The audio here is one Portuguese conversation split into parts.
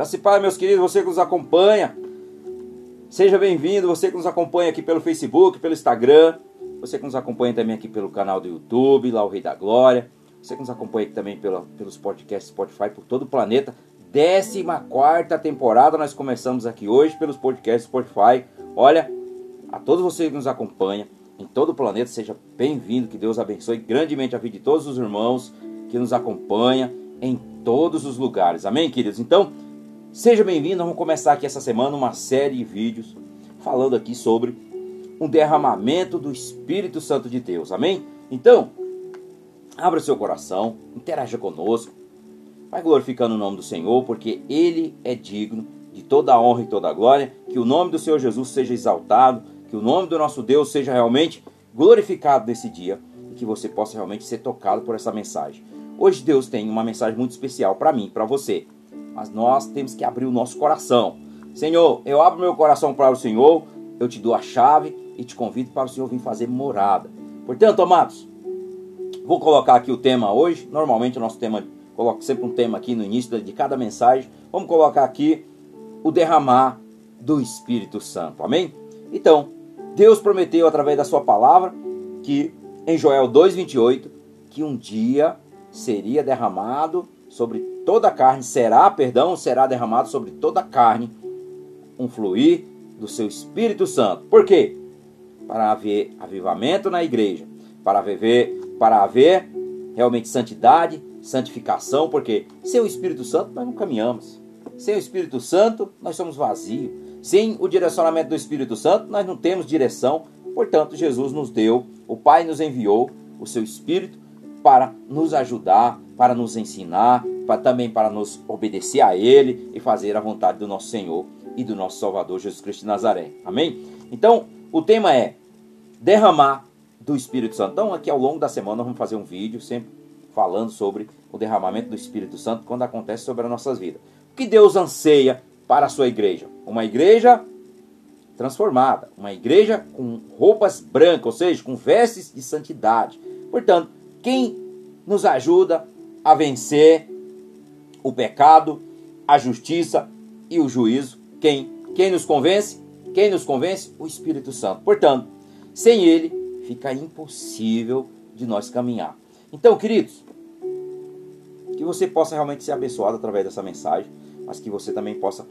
Graça e paz, meus queridos, você que nos acompanha. Seja bem-vindo, você que nos acompanha aqui pelo Facebook, pelo Instagram, você que nos acompanha também aqui pelo canal do YouTube, lá o Rei da Glória, você que nos acompanha aqui também pelos podcasts Spotify por todo o planeta. 14 temporada nós começamos aqui hoje pelos podcasts Spotify. Olha, a todos vocês que nos acompanham em todo o planeta, seja bem-vindo, que Deus abençoe grandemente a vida de todos os irmãos que nos acompanham em todos os lugares. Amém, queridos? Então, Seja bem-vindo, vamos começar aqui essa semana uma série de vídeos falando aqui sobre um derramamento do Espírito Santo de Deus, amém? Então, abra seu coração, interaja conosco, vai glorificando o nome do Senhor, porque Ele é digno de toda a honra e toda a glória, que o nome do Senhor Jesus seja exaltado, que o nome do nosso Deus seja realmente glorificado nesse dia e que você possa realmente ser tocado por essa mensagem. Hoje Deus tem uma mensagem muito especial para mim, para você mas nós temos que abrir o nosso coração. Senhor, eu abro meu coração para o Senhor, eu te dou a chave e te convido para o Senhor vir fazer morada. Portanto, amados, vou colocar aqui o tema hoje. Normalmente o nosso tema, coloco sempre um tema aqui no início de cada mensagem. Vamos colocar aqui o derramar do Espírito Santo. Amém? Então, Deus prometeu através da sua palavra que em Joel 2:28 que um dia seria derramado sobre toda a carne, será, perdão, será derramado sobre toda a carne um fluir do seu Espírito Santo. Por quê? Para haver avivamento na igreja, para haver, para haver realmente santidade, santificação, porque sem o Espírito Santo nós não caminhamos. Sem o Espírito Santo nós somos vazios. Sem o direcionamento do Espírito Santo nós não temos direção. Portanto, Jesus nos deu, o Pai nos enviou o seu Espírito para nos ajudar, para nos ensinar, também para nos obedecer a Ele e fazer a vontade do nosso Senhor e do nosso Salvador Jesus Cristo de Nazaré. Amém? Então, o tema é derramar do Espírito Santo. Então, aqui ao longo da semana, vamos fazer um vídeo sempre falando sobre o derramamento do Espírito Santo quando acontece sobre as nossas vidas. O que Deus anseia para a sua igreja? Uma igreja transformada, uma igreja com roupas brancas, ou seja, com vestes de santidade. Portanto, quem nos ajuda a vencer o pecado, a justiça e o juízo. Quem? Quem nos convence? Quem nos convence? O Espírito Santo. Portanto, sem ele fica impossível de nós caminhar. Então, queridos, que você possa realmente ser abençoado através dessa mensagem, mas que você também possa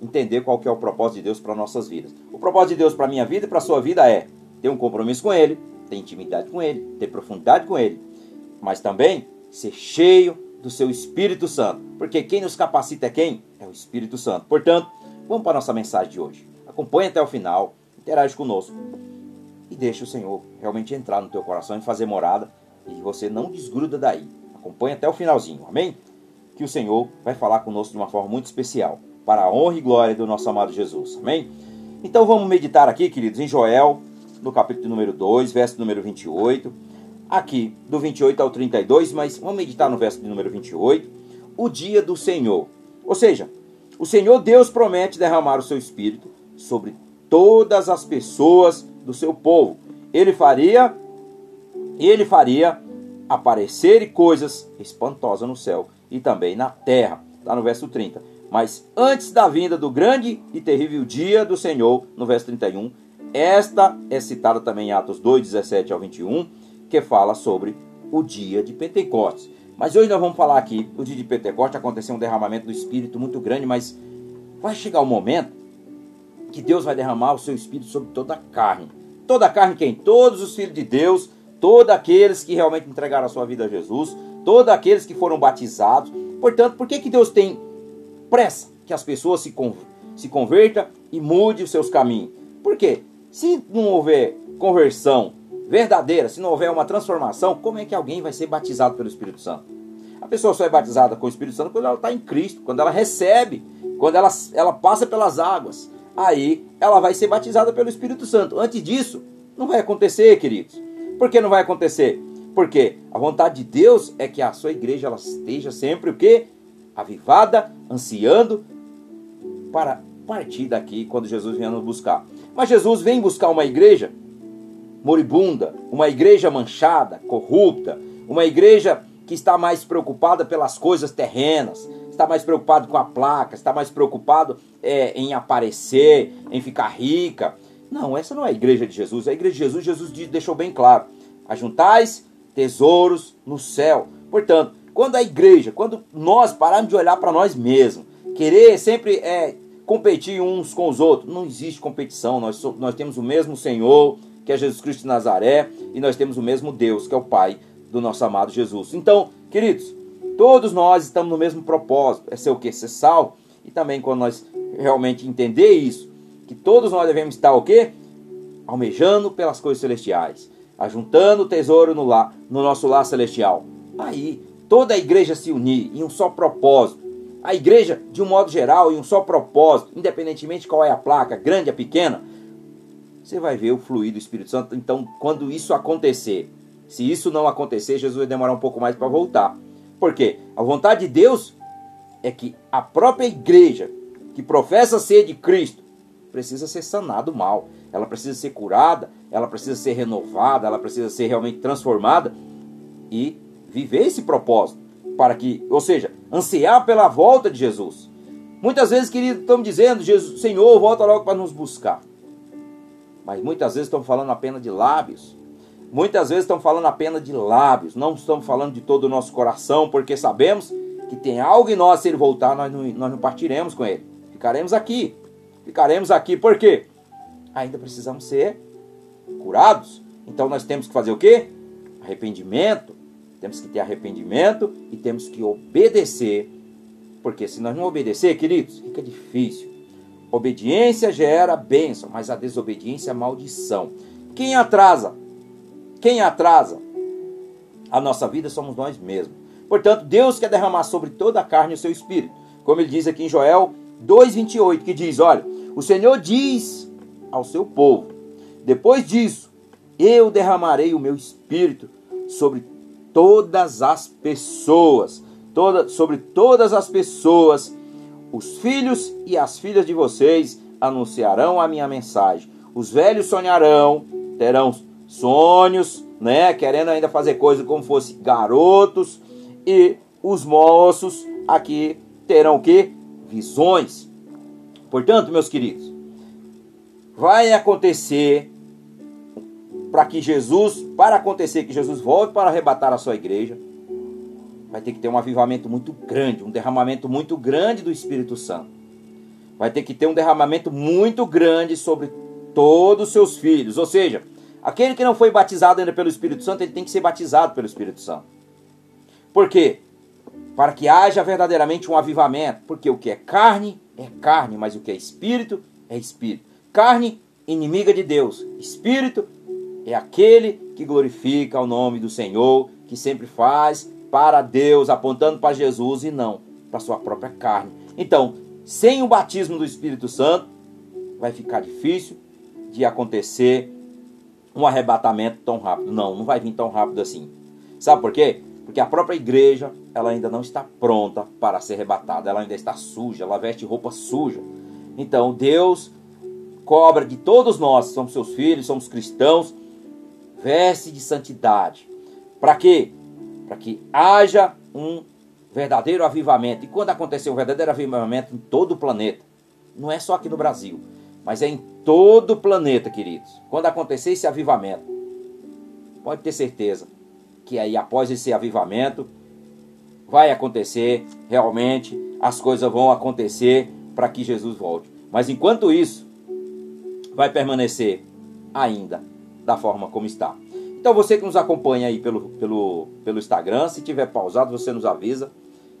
entender qual que é o propósito de Deus para nossas vidas. O propósito de Deus para minha vida e para sua vida é ter um compromisso com Ele, ter intimidade com Ele, ter profundidade com Ele, mas também ser cheio do seu Espírito Santo. Porque quem nos capacita é quem? É o Espírito Santo. Portanto, vamos para a nossa mensagem de hoje. Acompanhe até o final, interage conosco e deixe o Senhor realmente entrar no teu coração e fazer morada e você não desgruda daí. Acompanhe até o finalzinho, amém? Que o Senhor vai falar conosco de uma forma muito especial, para a honra e glória do nosso amado Jesus, amém? Então vamos meditar aqui, queridos, em Joel, no capítulo número 2, verso número 28 aqui do 28 ao 32, mas vamos meditar no verso de número 28, o dia do Senhor. Ou seja, o Senhor Deus promete derramar o seu espírito sobre todas as pessoas do seu povo. Ele faria ele faria aparecer coisas espantosas no céu e também na terra. Está no verso 30. Mas antes da vinda do grande e terrível dia do Senhor, no verso 31, esta é citada também em Atos 2, 17 ao 21 que fala sobre o dia de Pentecostes. Mas hoje nós vamos falar aqui, o dia de Pentecostes aconteceu um derramamento do Espírito muito grande, mas vai chegar o um momento que Deus vai derramar o seu Espírito sobre toda a carne. Toda a carne quem? Todos os filhos de Deus, todos aqueles que realmente entregaram a sua vida a Jesus, todos aqueles que foram batizados. Portanto, por que, que Deus tem pressa que as pessoas se, se convertam e mude os seus caminhos? Por quê? Se não houver conversão verdadeira, se não houver uma transformação, como é que alguém vai ser batizado pelo Espírito Santo? A pessoa só é batizada com o Espírito Santo quando ela está em Cristo, quando ela recebe, quando ela, ela passa pelas águas. Aí ela vai ser batizada pelo Espírito Santo. Antes disso, não vai acontecer, queridos. Por que não vai acontecer? Porque a vontade de Deus é que a sua igreja ela esteja sempre o quê? Avivada, ansiando para partir daqui quando Jesus vier nos buscar. Mas Jesus vem buscar uma igreja moribunda, uma igreja manchada, corrupta, uma igreja que está mais preocupada pelas coisas terrenas, está mais preocupado com a placa, está mais preocupado é, em aparecer, em ficar rica. Não, essa não é a igreja de Jesus. A igreja de Jesus, Jesus deixou bem claro: ajuntais tesouros no céu. Portanto, quando a igreja, quando nós pararmos de olhar para nós mesmos, querer sempre é, competir uns com os outros, não existe competição. Nós, nós temos o mesmo Senhor, que é Jesus Cristo de Nazaré, e nós temos o mesmo Deus, que é o Pai do nosso amado Jesus. Então, queridos, todos nós estamos no mesmo propósito, é ser o que? Ser sal. E também quando nós realmente entender isso, que todos nós devemos estar o quê? Almejando pelas coisas celestiais, ajuntando o tesouro no, lar, no nosso lar celestial. Aí, toda a igreja se unir em um só propósito. A igreja, de um modo geral, em um só propósito, independentemente qual é a placa, grande ou pequena, você vai ver o fluir do Espírito Santo. Então, quando isso acontecer, se isso não acontecer, Jesus vai demorar um pouco mais para voltar. Por quê? A vontade de Deus é que a própria igreja que professa ser de Cristo precisa ser sanado mal. Ela precisa ser curada, ela precisa ser renovada, ela precisa ser realmente transformada e viver esse propósito para que, ou seja, ansiar pela volta de Jesus. Muitas vezes, querido, estamos dizendo, Jesus, Senhor, volta logo para nos buscar. Mas muitas vezes estão falando apenas de lábios. Muitas vezes estão falando apenas de lábios. Não estamos falando de todo o nosso coração, porque sabemos que tem algo em nós, se ele voltar, nós não, nós não partiremos com ele. Ficaremos aqui. Ficaremos aqui. Por quê? Ainda precisamos ser curados. Então nós temos que fazer o quê? Arrependimento. Temos que ter arrependimento e temos que obedecer. Porque se nós não obedecer, queridos, fica difícil. Obediência gera bênção, mas a desobediência é maldição. Quem atrasa? Quem atrasa a nossa vida somos nós mesmos. Portanto, Deus quer derramar sobre toda a carne o seu espírito. Como ele diz aqui em Joel 2,28, que diz: Olha, o Senhor diz ao seu povo: Depois disso, eu derramarei o meu espírito sobre todas as pessoas, toda, sobre todas as pessoas os filhos e as filhas de vocês anunciarão a minha mensagem. Os velhos sonharão, terão sonhos, né, querendo ainda fazer coisas como fosse garotos, e os moços aqui terão que visões. Portanto, meus queridos, vai acontecer para que Jesus, para acontecer que Jesus volte para arrebatar a sua igreja, vai ter que ter um avivamento muito grande, um derramamento muito grande do Espírito Santo. Vai ter que ter um derramamento muito grande sobre todos os seus filhos. Ou seja, aquele que não foi batizado ainda pelo Espírito Santo, ele tem que ser batizado pelo Espírito Santo. Por quê? Para que haja verdadeiramente um avivamento. Porque o que é carne é carne, mas o que é espírito é espírito. Carne, inimiga de Deus. Espírito é aquele que glorifica o nome do Senhor, que sempre faz para Deus, apontando para Jesus e não para sua própria carne. Então, sem o batismo do Espírito Santo, vai ficar difícil de acontecer um arrebatamento tão rápido. Não, não vai vir tão rápido assim. Sabe por quê? Porque a própria igreja, ela ainda não está pronta para ser arrebatada, ela ainda está suja, ela veste roupa suja. Então, Deus cobra de todos nós, somos seus filhos, somos cristãos, veste de santidade. Para quê? Para que haja um verdadeiro avivamento. E quando acontecer um verdadeiro avivamento em todo o planeta, não é só aqui no Brasil, mas é em todo o planeta, queridos. Quando acontecer esse avivamento, pode ter certeza que aí após esse avivamento vai acontecer realmente, as coisas vão acontecer para que Jesus volte. Mas enquanto isso, vai permanecer ainda da forma como está. Então você que nos acompanha aí pelo, pelo, pelo Instagram, se tiver pausado, você nos avisa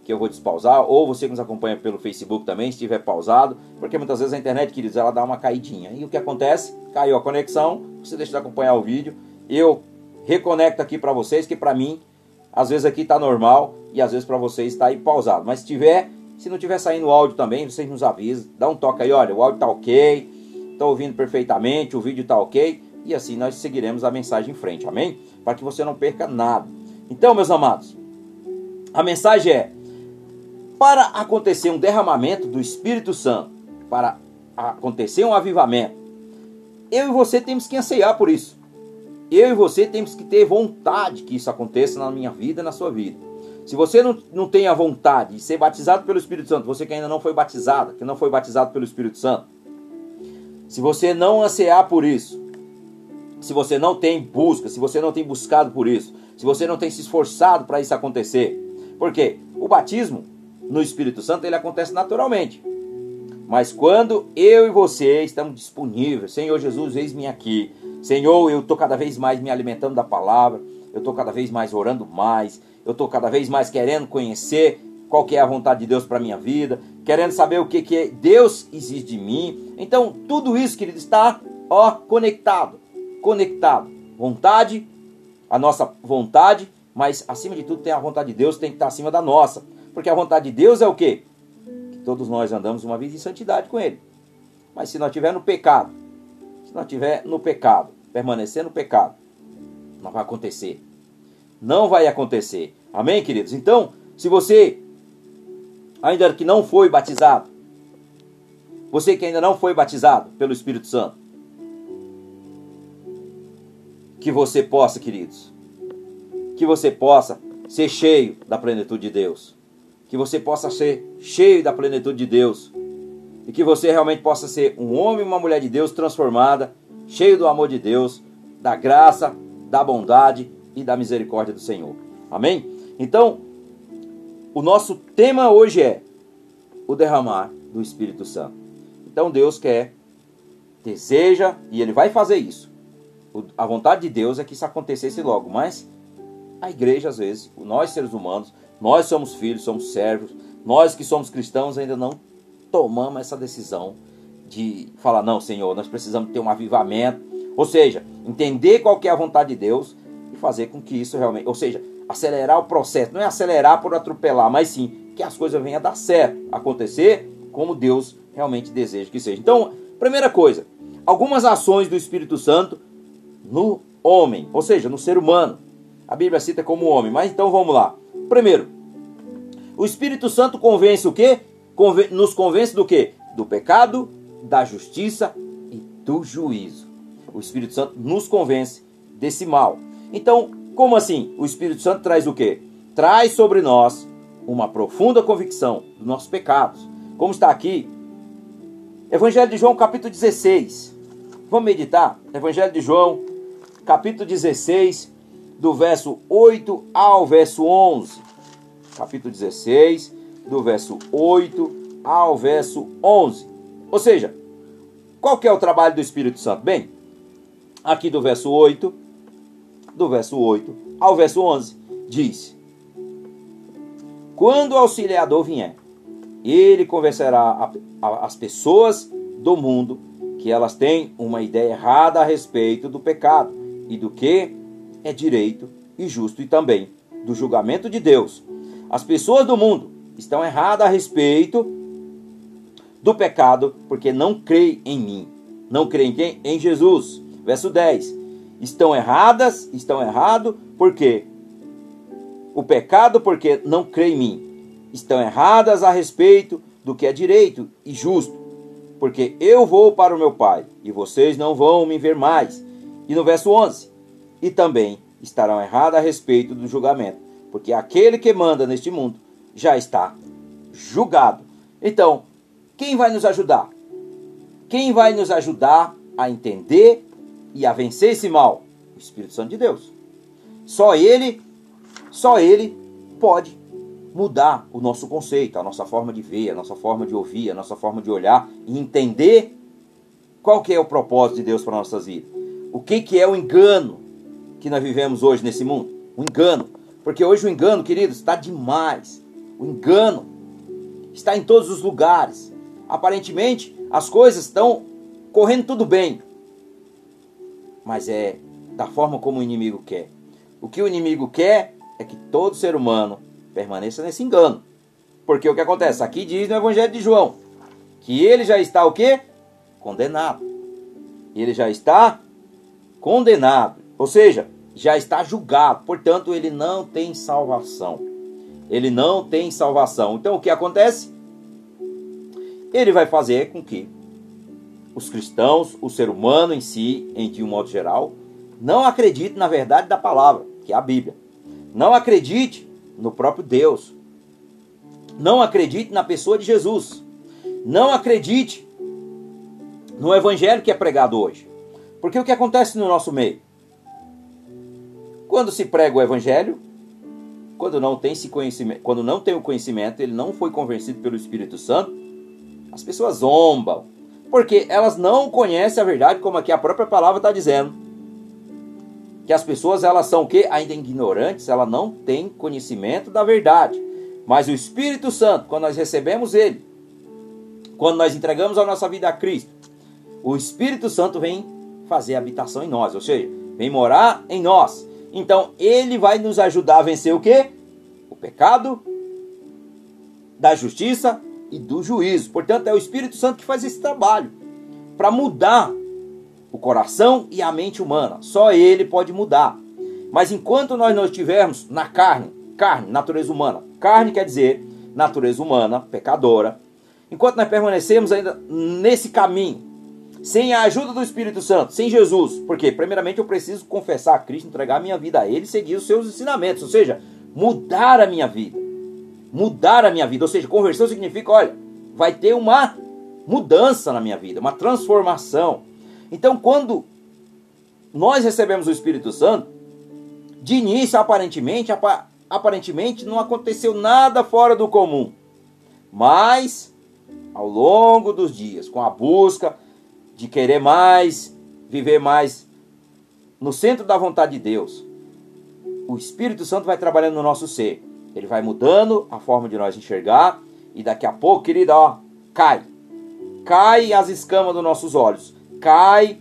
que eu vou despausar, ou você que nos acompanha pelo Facebook também, se tiver pausado, porque muitas vezes a internet, queridos, ela dá uma caidinha. E o que acontece? Caiu a conexão, você deixa de acompanhar o vídeo, eu reconecto aqui para vocês, que para mim, às vezes aqui tá normal e às vezes para vocês está aí pausado. Mas se tiver, se não tiver saindo o áudio também, vocês nos avisam, dá um toque aí, olha, o áudio tá ok, tô ouvindo perfeitamente, o vídeo tá ok e assim nós seguiremos a mensagem em frente, amém? Para que você não perca nada. Então, meus amados, a mensagem é: para acontecer um derramamento do Espírito Santo, para acontecer um avivamento, eu e você temos que anseiar por isso. Eu e você temos que ter vontade que isso aconteça na minha vida e na sua vida. Se você não, não tem a vontade de ser batizado pelo Espírito Santo, você que ainda não foi batizado, que não foi batizado pelo Espírito Santo, se você não ansiar por isso, se você não tem busca, se você não tem buscado por isso, se você não tem se esforçado para isso acontecer, porque o batismo no Espírito Santo ele acontece naturalmente. Mas quando eu e você estamos disponíveis, Senhor Jesus, eis-me aqui. Senhor, eu estou cada vez mais me alimentando da palavra, eu estou cada vez mais orando mais, eu estou cada vez mais querendo conhecer qual que é a vontade de Deus para minha vida, querendo saber o que, que é Deus exige de mim. Então, tudo isso, querido, está ó, conectado. Conectado. Vontade, a nossa vontade, mas acima de tudo tem a vontade de Deus, tem que estar acima da nossa. Porque a vontade de Deus é o quê? Que todos nós andamos uma vida de santidade com Ele. Mas se nós estiver no pecado, se nós estiver no pecado, permanecer no pecado, não vai acontecer. Não vai acontecer. Amém, queridos? Então, se você ainda que não foi batizado, você que ainda não foi batizado pelo Espírito Santo, que você possa, queridos, que você possa ser cheio da plenitude de Deus que você possa ser cheio da plenitude de Deus e que você realmente possa ser um homem e uma mulher de Deus transformada, cheio do amor de Deus, da graça, da bondade e da misericórdia do Senhor. Amém? Então, o nosso tema hoje é o derramar do Espírito Santo. Então Deus quer, deseja e Ele vai fazer isso. A vontade de Deus é que isso acontecesse logo, mas a igreja, às vezes, nós seres humanos, nós somos filhos, somos servos. Nós que somos cristãos ainda não tomamos essa decisão de falar, não, Senhor, nós precisamos ter um avivamento. Ou seja, entender qual que é a vontade de Deus e fazer com que isso realmente, ou seja, acelerar o processo, não é acelerar por atropelar, mas sim que as coisas venham a dar certo, acontecer como Deus realmente deseja que seja. Então, primeira coisa, algumas ações do Espírito Santo no homem, ou seja, no ser humano. A Bíblia cita como homem, mas então vamos lá. Primeiro, o Espírito Santo convence o quê? Conven nos convence do quê? Do pecado, da justiça e do juízo. O Espírito Santo nos convence desse mal. Então, como assim? O Espírito Santo traz o quê? Traz sobre nós uma profunda convicção dos nossos pecados. Como está aqui, Evangelho de João, capítulo 16. Vamos meditar? Evangelho de João, capítulo 16, do verso 8 ao verso 11. Capítulo 16, do verso 8 ao verso 11. Ou seja, qual que é o trabalho do Espírito Santo? Bem, aqui do verso 8, do verso 8 ao verso 11, diz: Quando o auxiliador vier, ele convencerá as pessoas do mundo que elas têm uma ideia errada a respeito do pecado e do que é direito e justo e também do julgamento de Deus. As pessoas do mundo estão erradas a respeito do pecado porque não creem em mim. Não creem em quem? Em Jesus. Verso 10. Estão erradas, estão errados porque o pecado porque não creem em mim. Estão erradas a respeito do que é direito e justo, porque eu vou para o meu Pai e vocês não vão me ver mais. E no verso 11, e também estarão erradas a respeito do julgamento, porque aquele que manda neste mundo já está julgado. Então, quem vai nos ajudar? Quem vai nos ajudar a entender e a vencer esse mal? O Espírito Santo de Deus. Só ele, só ele pode mudar o nosso conceito, a nossa forma de ver, a nossa forma de ouvir, a nossa forma de olhar e entender qual que é o propósito de Deus para nossas vidas. O que, que é o engano que nós vivemos hoje nesse mundo. O engano. Porque hoje o engano, queridos, está demais. O engano está em todos os lugares. Aparentemente, as coisas estão correndo tudo bem. Mas é da forma como o inimigo quer. O que o inimigo quer é que todo ser humano permaneça nesse engano. Porque o que acontece? Aqui diz no Evangelho de João que ele já está o quê? Condenado. Ele já está condenado. Ou seja, já está julgado, portanto, ele não tem salvação. Ele não tem salvação. Então, o que acontece? Ele vai fazer com que os cristãos, o ser humano em si, em de um modo geral, não acredite na verdade da palavra, que é a Bíblia. Não acredite no próprio Deus. Não acredite na pessoa de Jesus. Não acredite no evangelho que é pregado hoje. Porque o que acontece no nosso meio? Quando se prega o evangelho, quando não tem esse conhecimento, quando não tem o conhecimento, ele não foi convencido pelo Espírito Santo, as pessoas zombam, porque elas não conhecem a verdade, como aqui a própria palavra está dizendo. Que as pessoas elas são o quê? Ainda ignorantes, elas não têm conhecimento da verdade. Mas o Espírito Santo, quando nós recebemos ele, quando nós entregamos a nossa vida a Cristo, o Espírito Santo vem fazer habitação em nós, ou seja, vem morar em nós. Então, ele vai nos ajudar a vencer o quê? O pecado, da justiça e do juízo. Portanto, é o Espírito Santo que faz esse trabalho para mudar o coração e a mente humana. Só ele pode mudar. Mas enquanto nós não estivermos na carne, carne, natureza humana, carne quer dizer natureza humana, pecadora, enquanto nós permanecemos ainda nesse caminho, sem a ajuda do Espírito Santo, sem Jesus, porque primeiramente eu preciso confessar a Cristo, entregar a minha vida a Ele seguir os seus ensinamentos, ou seja, mudar a minha vida mudar a minha vida. Ou seja, conversão significa, olha, vai ter uma mudança na minha vida, uma transformação. Então, quando nós recebemos o Espírito Santo, de início, aparentemente, aparentemente não aconteceu nada fora do comum. Mas, ao longo dos dias, com a busca de querer mais, viver mais no centro da vontade de Deus, o Espírito Santo vai trabalhando no nosso ser. Ele vai mudando a forma de nós enxergar e daqui a pouco, querida, ó, cai. Cai as escamas dos nossos olhos. Cai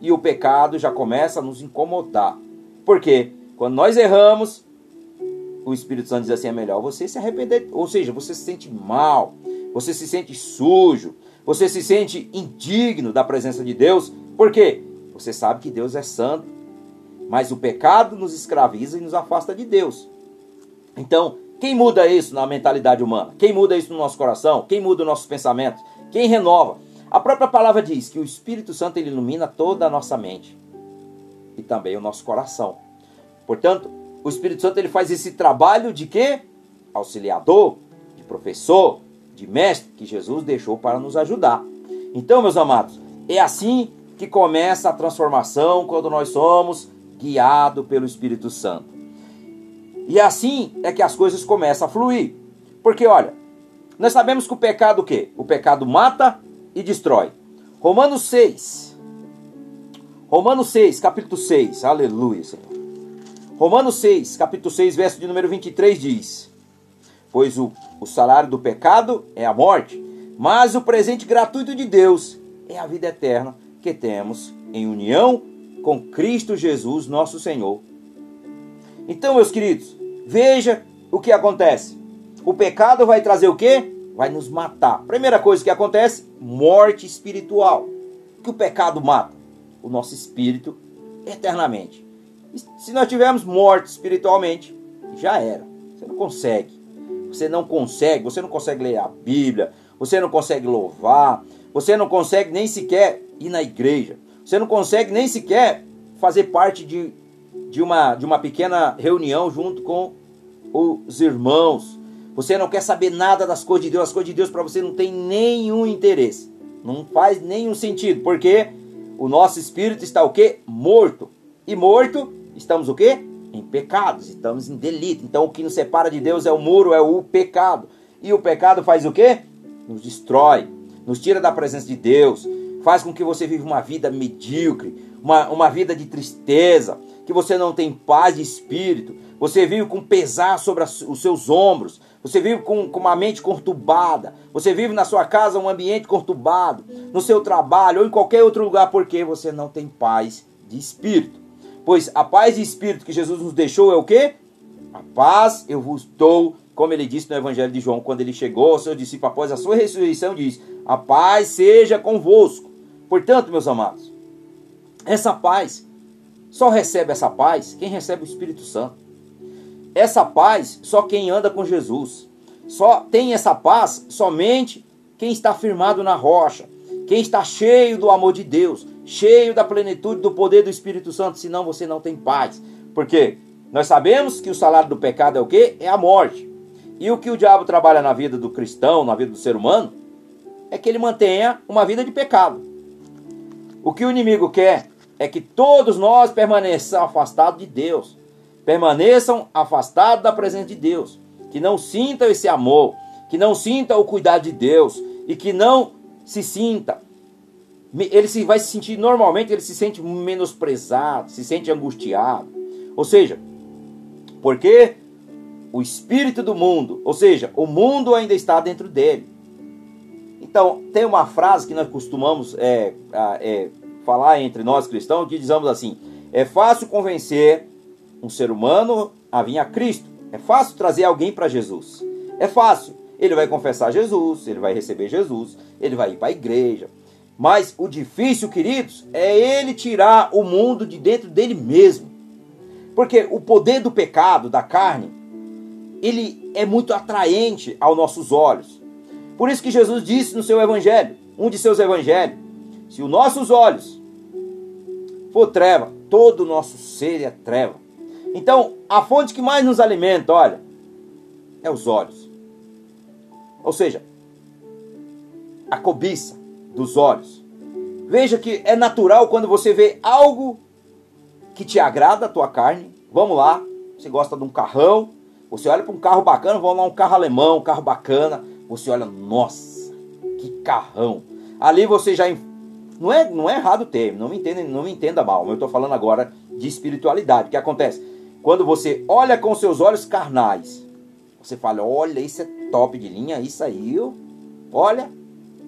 e o pecado já começa a nos incomodar. Por quê? Quando nós erramos, o Espírito Santo diz assim: é melhor você se arrepender. Ou seja, você se sente mal, você se sente sujo, você se sente indigno da presença de Deus. Por quê? Você sabe que Deus é santo, mas o pecado nos escraviza e nos afasta de Deus. Então, quem muda isso na mentalidade humana? Quem muda isso no nosso coração? Quem muda os nossos pensamentos? Quem renova? A própria palavra diz que o Espírito Santo ele ilumina toda a nossa mente e também o nosso coração. Portanto, o Espírito Santo ele faz esse trabalho de quê? Auxiliador, de professor, de mestre que Jesus deixou para nos ajudar. Então, meus amados, é assim que começa a transformação quando nós somos guiados pelo Espírito Santo. E assim é que as coisas começam a fluir. Porque olha, nós sabemos que o pecado o quê? O pecado mata e destrói. Romanos 6. Romanos 6, capítulo 6. Aleluia, Senhor. Romanos 6, capítulo 6, verso de número 23 diz: Pois o, o salário do pecado é a morte, mas o presente gratuito de Deus é a vida eterna que temos em união com Cristo Jesus, nosso Senhor. Então, meus queridos, Veja o que acontece. O pecado vai trazer o quê? Vai nos matar. Primeira coisa que acontece, morte espiritual. O que o pecado mata? O nosso espírito eternamente. Se nós tivermos morte espiritualmente, já era. Você não consegue. Você não consegue, você não consegue ler a Bíblia, você não consegue louvar, você não consegue nem sequer ir na igreja. Você não consegue nem sequer fazer parte de de uma, de uma pequena reunião junto com os irmãos. Você não quer saber nada das coisas de Deus, as coisas de Deus para você não tem nenhum interesse. Não faz nenhum sentido, porque o nosso espírito está o quê? Morto. E morto, estamos o quê? Em pecados, estamos em delito. Então o que nos separa de Deus é o muro, é o pecado. E o pecado faz o quê? Nos destrói, nos tira da presença de Deus, faz com que você viva uma vida medíocre, uma, uma vida de tristeza, que você não tem paz de espírito, você vive com pesar sobre os seus ombros, você vive com, com uma mente conturbada, você vive na sua casa um ambiente conturbado, no seu trabalho ou em qualquer outro lugar, porque você não tem paz de espírito. Pois a paz de espírito que Jesus nos deixou é o que? A paz eu vos dou, como ele disse no Evangelho de João, quando ele chegou ao seu discípulo após a sua ressurreição, diz: A paz seja convosco. Portanto, meus amados, essa paz só recebe essa paz quem recebe o Espírito Santo. Essa paz só quem anda com Jesus. Só tem essa paz somente quem está firmado na rocha, quem está cheio do amor de Deus, cheio da plenitude do poder do Espírito Santo, senão você não tem paz. Porque Nós sabemos que o salário do pecado é o quê? É a morte. E o que o diabo trabalha na vida do cristão, na vida do ser humano, é que ele mantenha uma vida de pecado. O que o inimigo quer é que todos nós permaneçam afastados de Deus, permaneçam afastados da presença de Deus, que não sintam esse amor, que não sintam o cuidado de Deus e que não se sinta ele se vai se sentir normalmente ele se sente menosprezado, se sente angustiado. Ou seja, porque o espírito do mundo, ou seja, o mundo ainda está dentro dele. Então, tem uma frase que nós costumamos é, é, falar entre nós cristãos, que dizemos assim: é fácil convencer um ser humano a vir a Cristo, é fácil trazer alguém para Jesus, é fácil. Ele vai confessar Jesus, ele vai receber Jesus, ele vai ir para a igreja. Mas o difícil, queridos, é ele tirar o mundo de dentro dele mesmo. Porque o poder do pecado, da carne, ele é muito atraente aos nossos olhos. Por isso que Jesus disse no seu evangelho, um de seus evangelhos, se os nossos olhos for treva, todo o nosso ser é treva. Então, a fonte que mais nos alimenta, olha, é os olhos. Ou seja, a cobiça dos olhos. Veja que é natural quando você vê algo que te agrada a tua carne. Vamos lá, você gosta de um carrão, você olha para um carro bacana, vamos lá, um carro alemão, um carro bacana. Você olha, nossa, que carrão. Ali você já. Não é, não é errado o termo, não me, entenda, não me entenda mal. Eu estou falando agora de espiritualidade. O que acontece? Quando você olha com seus olhos carnais, você fala: olha, isso é top de linha, isso aí, olha.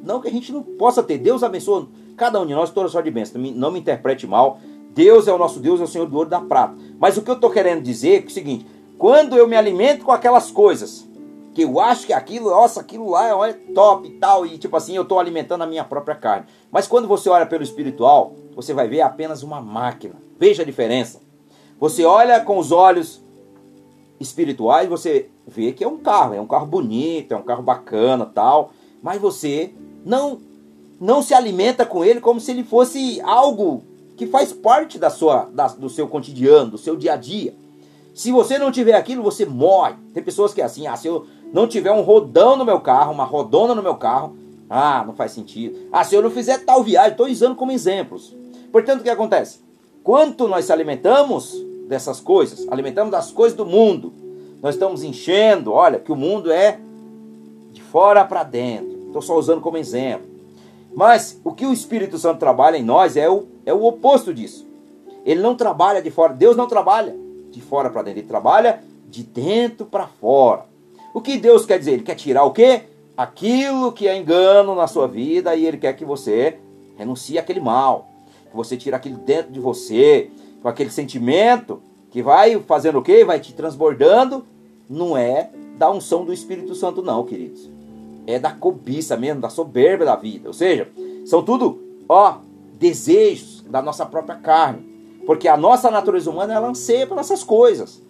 Não que a gente não possa ter. Deus abençoa cada um de nós, toda sorte de bênção. Não me interprete mal. Deus é o nosso Deus, é o Senhor do ouro e da prata. Mas o que eu estou querendo dizer é, o seguinte: quando eu me alimento com aquelas coisas, que eu acho que aquilo, nossa, aquilo lá é top e tal, e tipo assim, eu estou alimentando a minha própria carne. Mas quando você olha pelo espiritual, você vai ver apenas uma máquina. Veja a diferença. Você olha com os olhos espirituais, você vê que é um carro, é um carro bonito, é um carro bacana, tal, mas você não não se alimenta com ele como se ele fosse algo que faz parte da sua, da, do seu cotidiano, do seu dia a dia. Se você não tiver aquilo, você morre. Tem pessoas que é assim, ah, se eu não tiver um rodão no meu carro, uma rodona no meu carro, ah, não faz sentido. Ah, se eu não fizer tal viagem, estou usando como exemplos. Portanto, o que acontece? Quanto nós se alimentamos dessas coisas, alimentamos das coisas do mundo, nós estamos enchendo, olha, que o mundo é de fora para dentro. Estou só usando como exemplo. Mas o que o Espírito Santo trabalha em nós é o, é o oposto disso. Ele não trabalha de fora. Deus não trabalha de fora para dentro. Ele trabalha de dentro para fora. O que Deus quer dizer? Ele quer tirar o quê? Aquilo que é engano na sua vida e ele quer que você renuncie àquele mal. Que você tire aquilo dentro de você, com aquele sentimento que vai fazendo o quê? Vai te transbordando. Não é da unção do Espírito Santo, não, queridos é da cobiça mesmo, da soberba da vida. Ou seja, são tudo, ó, desejos da nossa própria carne. Porque a nossa natureza humana, ela anseia por essas coisas.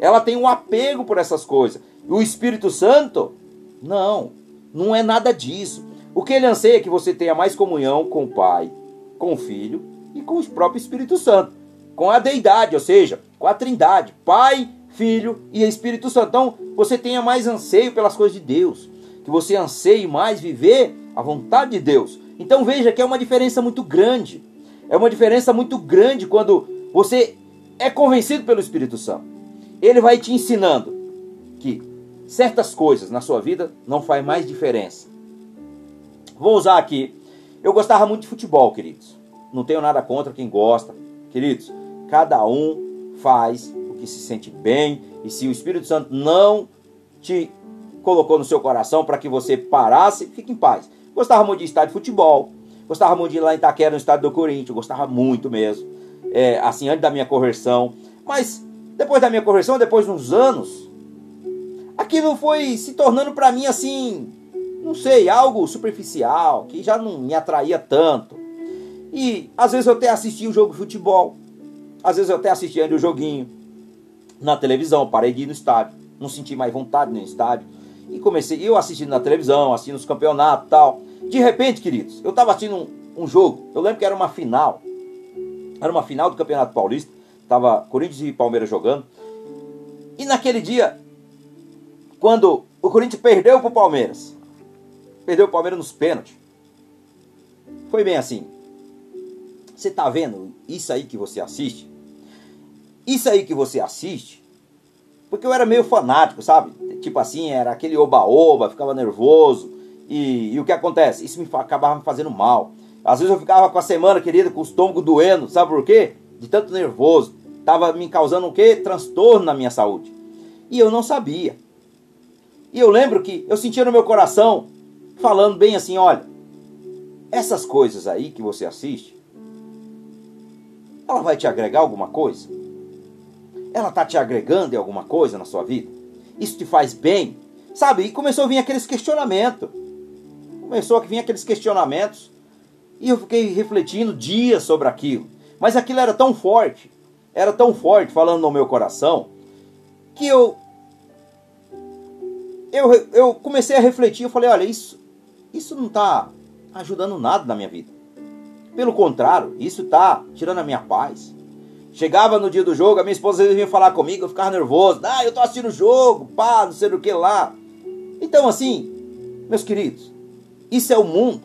Ela tem um apego por essas coisas. E o Espírito Santo, não, não é nada disso. O que ele anseia é que você tenha mais comunhão com o Pai, com o Filho e com o próprio Espírito Santo. Com a deidade, ou seja, com a trindade. Pai, Filho e Espírito Santo. Então, você tenha mais anseio pelas coisas de Deus que você anseie mais viver a vontade de Deus. Então veja que é uma diferença muito grande. É uma diferença muito grande quando você é convencido pelo Espírito Santo. Ele vai te ensinando que certas coisas na sua vida não faz mais diferença. Vou usar aqui. Eu gostava muito de futebol, queridos. Não tenho nada contra quem gosta. Queridos, cada um faz o que se sente bem. E se o Espírito Santo não te colocou no seu coração para que você parasse, fique em paz. Gostava muito de estádio de futebol, gostava muito de ir lá em Itaquera, no estádio do Corinthians, gostava muito mesmo. É, assim, antes da minha conversão. Mas depois da minha conversão, depois de uns anos, aquilo foi se tornando para mim assim, não sei, algo superficial, que já não me atraía tanto. E às vezes eu até assistia o jogo de futebol, às vezes eu até assistia o joguinho na televisão, parei de ir no estádio, não senti mais vontade no estádio. E comecei, eu assistindo na televisão, assistindo os campeonatos e tal. De repente, queridos, eu estava assistindo um, um, jogo, eu lembro que era uma final. Era uma final do Campeonato Paulista. Tava Corinthians e Palmeiras jogando. E naquele dia, quando o Corinthians perdeu para o Palmeiras, perdeu o Palmeiras nos pênaltis, foi bem assim. Você tá vendo isso aí que você assiste? Isso aí que você assiste, porque eu era meio fanático, sabe? Tipo assim, era aquele oba-oba, ficava nervoso. E, e, o que acontece? Isso me acabava me fazendo mal. Às vezes eu ficava com a semana, querida, com o estômago doendo, sabe por quê? De tanto nervoso. Tava me causando o quê? Transtorno na minha saúde. E eu não sabia. E eu lembro que eu sentia no meu coração, falando bem assim: olha, essas coisas aí que você assiste, ela vai te agregar alguma coisa? Ela está te agregando em alguma coisa na sua vida? Isso te faz bem? Sabe? E começou a vir aqueles questionamentos. Começou a vir aqueles questionamentos. E eu fiquei refletindo dias sobre aquilo. Mas aquilo era tão forte, era tão forte falando no meu coração, que eu eu, eu comecei a refletir, eu falei, olha, isso, isso não está ajudando nada na minha vida. Pelo contrário, isso está tirando a minha paz. Chegava no dia do jogo, a minha esposa vinha falar comigo, eu ficava nervoso. Ah, eu tô assistindo o jogo, pá, não sei do que lá. Então, assim, meus queridos, isso é o mundo.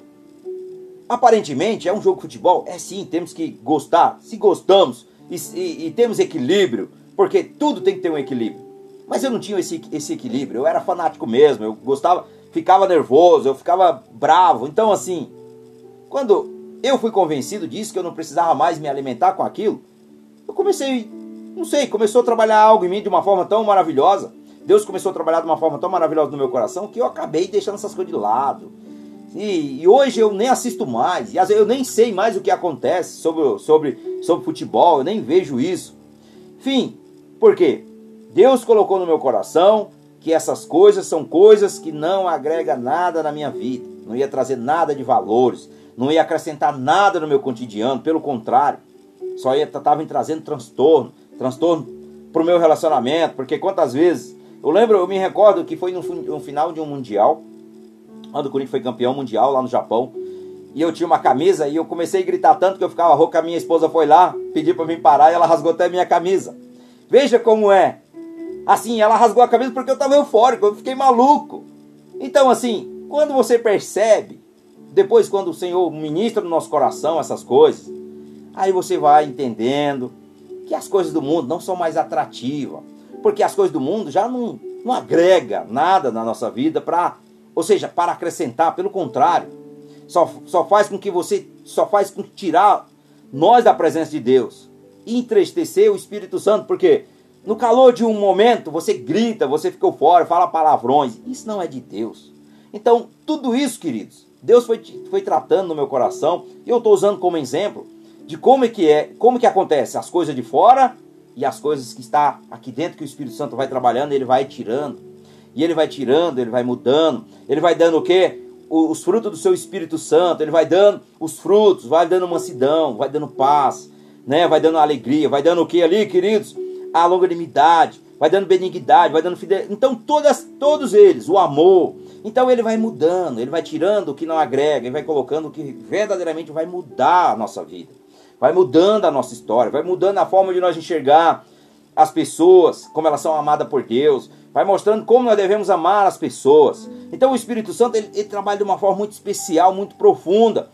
Aparentemente é um jogo de futebol. É sim, temos que gostar. Se gostamos e, e, e temos equilíbrio, porque tudo tem que ter um equilíbrio. Mas eu não tinha esse, esse equilíbrio. Eu era fanático mesmo. Eu gostava, ficava nervoso, eu ficava bravo. Então, assim, quando eu fui convencido disso, que eu não precisava mais me alimentar com aquilo, eu comecei, não sei, começou a trabalhar algo em mim de uma forma tão maravilhosa. Deus começou a trabalhar de uma forma tão maravilhosa no meu coração que eu acabei deixando essas coisas de lado. E, e, hoje eu nem assisto mais, e eu nem sei mais o que acontece sobre, sobre, sobre futebol, eu nem vejo isso. Enfim, por quê? Deus colocou no meu coração que essas coisas são coisas que não agregam nada na minha vida, não ia trazer nada de valores, não ia acrescentar nada no meu cotidiano, pelo contrário, só estava me trazendo transtorno, transtorno para o meu relacionamento, porque quantas vezes eu lembro, eu me recordo que foi no, no final de um mundial, quando o Corinthians foi campeão mundial lá no Japão, e eu tinha uma camisa e eu comecei a gritar tanto que eu ficava rouca, a minha esposa foi lá, pediu para mim parar e ela rasgou até a minha camisa. Veja como é. Assim, ela rasgou a camisa porque eu estava eufórico, eu fiquei maluco. Então, assim, quando você percebe, depois quando o Senhor ministra no nosso coração essas coisas, Aí você vai entendendo que as coisas do mundo não são mais atrativas, porque as coisas do mundo já não, não agrega nada na nossa vida para, ou seja, para acrescentar, pelo contrário, só, só faz com que você, só faz com tirar nós da presença de Deus entristecer o Espírito Santo, porque no calor de um momento você grita, você ficou fora, fala palavrões, isso não é de Deus. Então, tudo isso, queridos, Deus foi, foi tratando no meu coração, e eu estou usando como exemplo de como é que é, como que acontece as coisas de fora e as coisas que está aqui dentro que o Espírito Santo vai trabalhando, ele vai tirando. E ele vai tirando, ele vai mudando, ele vai dando o quê? Os frutos do seu Espírito Santo, ele vai dando os frutos, vai dando mansidão, vai dando paz, né? Vai dando alegria, vai dando o que ali, queridos? A longanimidade, vai dando benignidade, vai dando fidelidade. Então todas, todos eles, o amor. Então ele vai mudando, ele vai tirando o que não agrega, ele vai colocando o que verdadeiramente vai mudar a nossa vida vai mudando a nossa história, vai mudando a forma de nós enxergar as pessoas, como elas são amadas por Deus, vai mostrando como nós devemos amar as pessoas. Então o Espírito Santo ele, ele trabalha de uma forma muito especial, muito profunda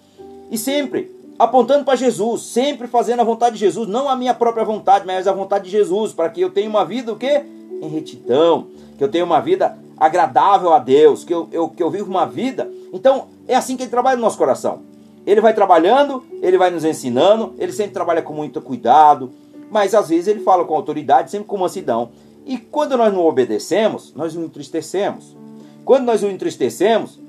e sempre apontando para Jesus, sempre fazendo a vontade de Jesus, não a minha própria vontade, mas a vontade de Jesus, para que eu tenha uma vida o quê? Em retidão, que eu tenha uma vida agradável a Deus, que eu, eu, que eu vivo uma vida. Então, é assim que ele trabalha no nosso coração. Ele vai trabalhando, ele vai nos ensinando, ele sempre trabalha com muito cuidado, mas às vezes ele fala com autoridade, sempre com mansidão. E quando nós não obedecemos, nós o entristecemos. Quando nós o entristecemos,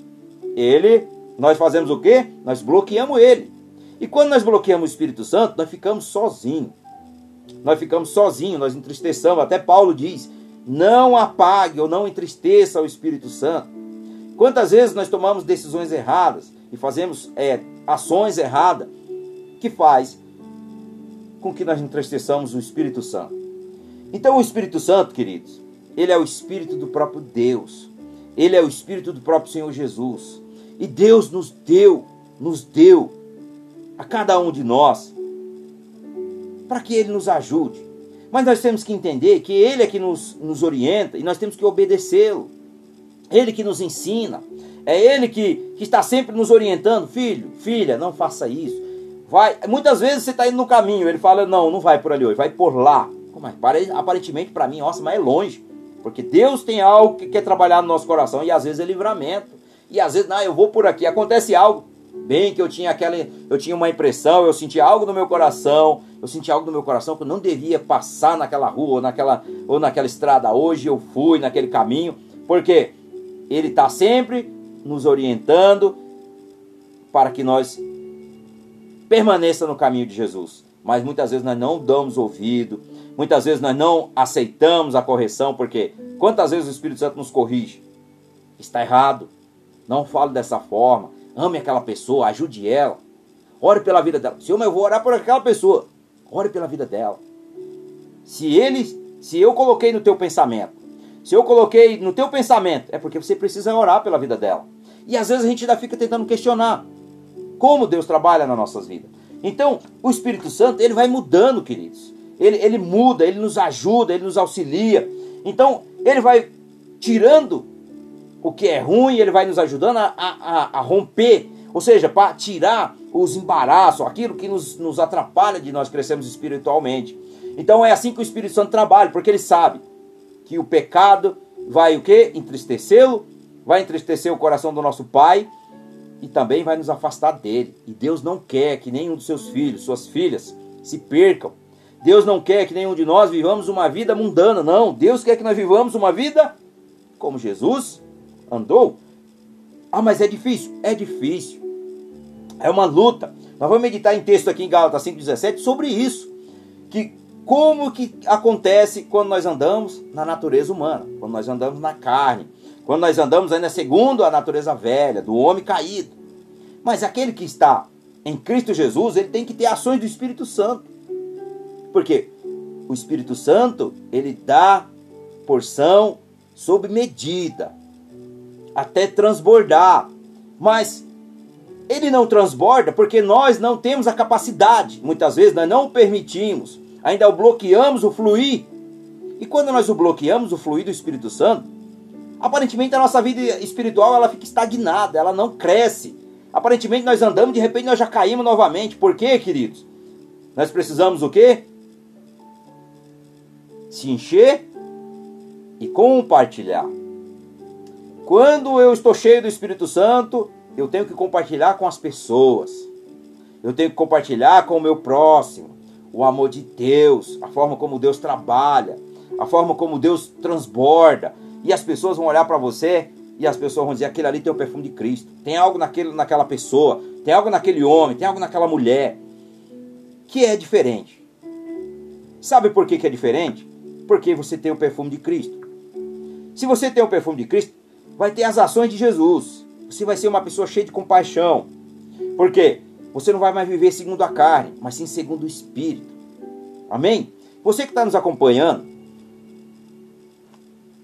ele, nós fazemos o quê? Nós bloqueamos ele. E quando nós bloqueamos o Espírito Santo, nós ficamos sozinhos. Nós ficamos sozinhos, nós entristecemos. Até Paulo diz: não apague ou não entristeça o Espírito Santo. Quantas vezes nós tomamos decisões erradas e fazemos é, ações erradas que faz com que nós entristeçamos o Espírito Santo. Então o Espírito Santo, queridos, ele é o Espírito do próprio Deus. Ele é o Espírito do próprio Senhor Jesus. E Deus nos deu, nos deu a cada um de nós para que ele nos ajude, Mas nós temos que entender que Ele é que nos, nos orienta e nós temos que obedecê-lo. Ele que nos ensina. É Ele que, que está sempre nos orientando. Filho, filha, não faça isso. Vai. Muitas vezes você está indo no caminho, ele fala, não, não vai por ali hoje, vai por lá. Mas aparentemente para mim, nossa, mas é longe. Porque Deus tem algo que quer trabalhar no nosso coração e às vezes é livramento. E às vezes, não, eu vou por aqui, acontece algo. Bem que eu tinha aquela, eu tinha uma impressão, eu senti algo no meu coração, eu senti algo no meu coração que eu não devia passar naquela rua ou naquela, ou naquela estrada. Hoje eu fui naquele caminho, porque Ele está sempre nos orientando para que nós permaneça no caminho de Jesus. Mas muitas vezes nós não damos ouvido, muitas vezes nós não aceitamos a correção, porque quantas vezes o Espírito Santo nos corrige? Está errado, não fale dessa forma, ame aquela pessoa, ajude ela, ore pela vida dela. Senhor, eu vou orar por aquela pessoa, ore pela vida dela. Se ele, se eu coloquei no teu pensamento, se eu coloquei no teu pensamento, é porque você precisa orar pela vida dela. E às vezes a gente ainda fica tentando questionar como Deus trabalha nas nossas vidas. Então, o Espírito Santo, ele vai mudando, queridos. Ele, ele muda, ele nos ajuda, ele nos auxilia. Então, ele vai tirando o que é ruim, ele vai nos ajudando a, a, a romper, ou seja, para tirar os embaraços, aquilo que nos, nos atrapalha de nós crescermos espiritualmente. Então é assim que o Espírito Santo trabalha, porque ele sabe que o pecado vai o que? Entristecê-lo, vai entristecer o coração do nosso Pai e também vai nos afastar dele. E Deus não quer que nenhum dos seus filhos, suas filhas, se percam. Deus não quer que nenhum de nós vivamos uma vida mundana, não. Deus quer que nós vivamos uma vida como Jesus andou. Ah, mas é difícil? É difícil. É uma luta. Nós vamos meditar em texto aqui em Gálatas 5,17 sobre isso. Que como que acontece quando nós andamos na natureza humana, quando nós andamos na carne, quando nós andamos ainda segundo a natureza velha, do homem caído. Mas aquele que está em Cristo Jesus, ele tem que ter ações do Espírito Santo. Porque o Espírito Santo, ele dá porção sob medida até transbordar. Mas ele não transborda porque nós não temos a capacidade. Muitas vezes nós não permitimos, ainda o bloqueamos o fluir. E quando nós o bloqueamos, o fluir do Espírito Santo, aparentemente a nossa vida espiritual ela fica estagnada, ela não cresce. Aparentemente nós andamos, de repente nós já caímos novamente. Por quê, queridos? Nós precisamos o quê? Se encher e compartilhar. Quando eu estou cheio do Espírito Santo, eu tenho que compartilhar com as pessoas. Eu tenho que compartilhar com o meu próximo o amor de Deus, a forma como Deus trabalha, a forma como Deus transborda. E as pessoas vão olhar para você e as pessoas vão dizer: aquele ali tem o perfume de Cristo. Tem algo naquele, naquela pessoa, tem algo naquele homem, tem algo naquela mulher que é diferente. Sabe por que, que é diferente? Porque você tem o perfume de Cristo. Se você tem o perfume de Cristo, vai ter as ações de Jesus. Você vai ser uma pessoa cheia de compaixão. Por quê? Você não vai mais viver segundo a carne, mas sim segundo o Espírito. Amém? Você que está nos acompanhando,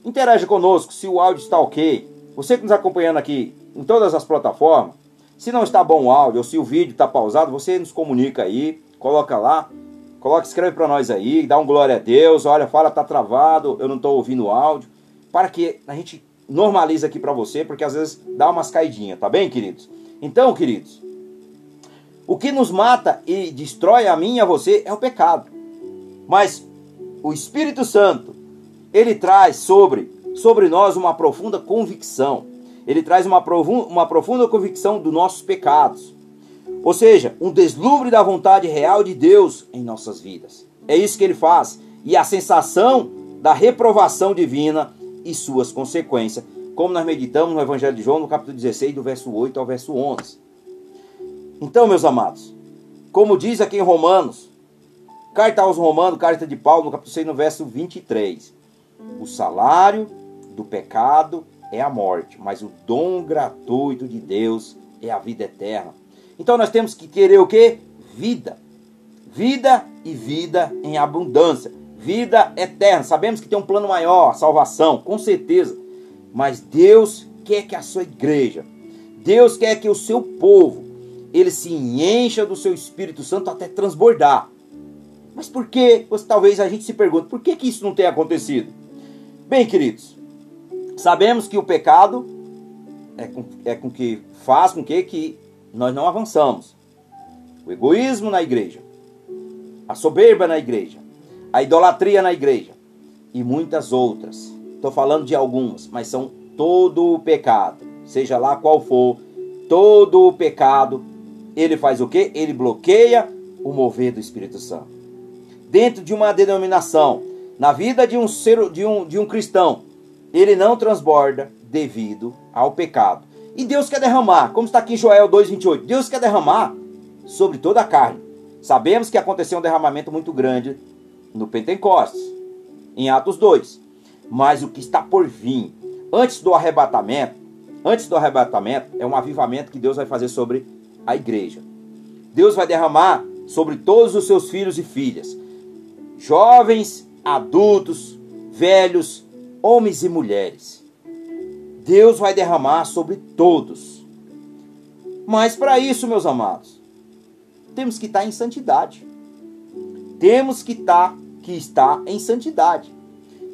interaja conosco se o áudio está ok. Você que nos acompanhando aqui em todas as plataformas, se não está bom o áudio ou se o vídeo está pausado, você nos comunica aí, coloca lá, coloca, escreve para nós aí, dá um glória a Deus, olha, fala, tá travado, eu não estou ouvindo o áudio, para que a gente normaliza aqui para você, porque às vezes dá umas caidinhas, tá bem, queridos? Então, queridos, o que nos mata e destrói a mim e a você é o pecado. Mas o Espírito Santo, ele traz sobre, sobre nós uma profunda convicção. Ele traz uma, uma profunda convicção dos nossos pecados. Ou seja, um deslumbre da vontade real de Deus em nossas vidas. É isso que ele faz. E a sensação da reprovação divina e suas consequências, como nós meditamos no Evangelho de João, no capítulo 16, do verso 8 ao verso 11. Então, meus amados, como diz aqui em Romanos, carta aos Romanos, carta de Paulo, no capítulo 6, no verso 23, o salário do pecado é a morte, mas o dom gratuito de Deus é a vida eterna. Então nós temos que querer o que? Vida. Vida e vida em abundância vida eterna. Sabemos que tem um plano maior, salvação, com certeza. Mas Deus quer que a sua igreja, Deus quer que o seu povo, ele se encha do seu Espírito Santo até transbordar. Mas por que? Talvez a gente se pergunte, por que, que isso não tem acontecido? Bem, queridos, sabemos que o pecado é com, é com que faz com que, que nós não avançamos. O egoísmo na igreja, a soberba na igreja, a idolatria na igreja e muitas outras. Estou falando de algumas, mas são todo o pecado, seja lá qual for, todo o pecado, ele faz o que? Ele bloqueia o mover do Espírito Santo. Dentro de uma denominação, na vida de um ser, de um, de um cristão, ele não transborda devido ao pecado. E Deus quer derramar, como está aqui em Joel 2,28, Deus quer derramar sobre toda a carne. Sabemos que aconteceu um derramamento muito grande no Pentecostes, em Atos 2. Mas o que está por vir, antes do arrebatamento, antes do arrebatamento, é um avivamento que Deus vai fazer sobre a igreja. Deus vai derramar sobre todos os seus filhos e filhas, jovens, adultos, velhos, homens e mulheres. Deus vai derramar sobre todos. Mas para isso, meus amados, temos que estar em santidade. Temos que estar que estar em santidade.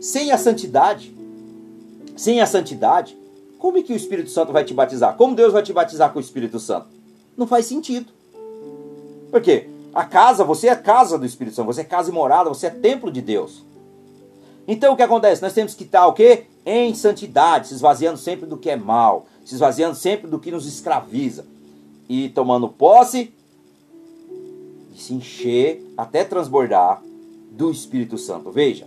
Sem a santidade, sem a santidade, como é que o Espírito Santo vai te batizar? Como Deus vai te batizar com o Espírito Santo? Não faz sentido. Por quê? A casa, você é casa do Espírito Santo, você é casa e morada, você é templo de Deus. Então o que acontece? Nós temos que estar o quê? Em santidade, se esvaziando sempre do que é mal, se esvaziando sempre do que nos escraviza. E tomando posse e se encher até transbordar do Espírito Santo. Veja,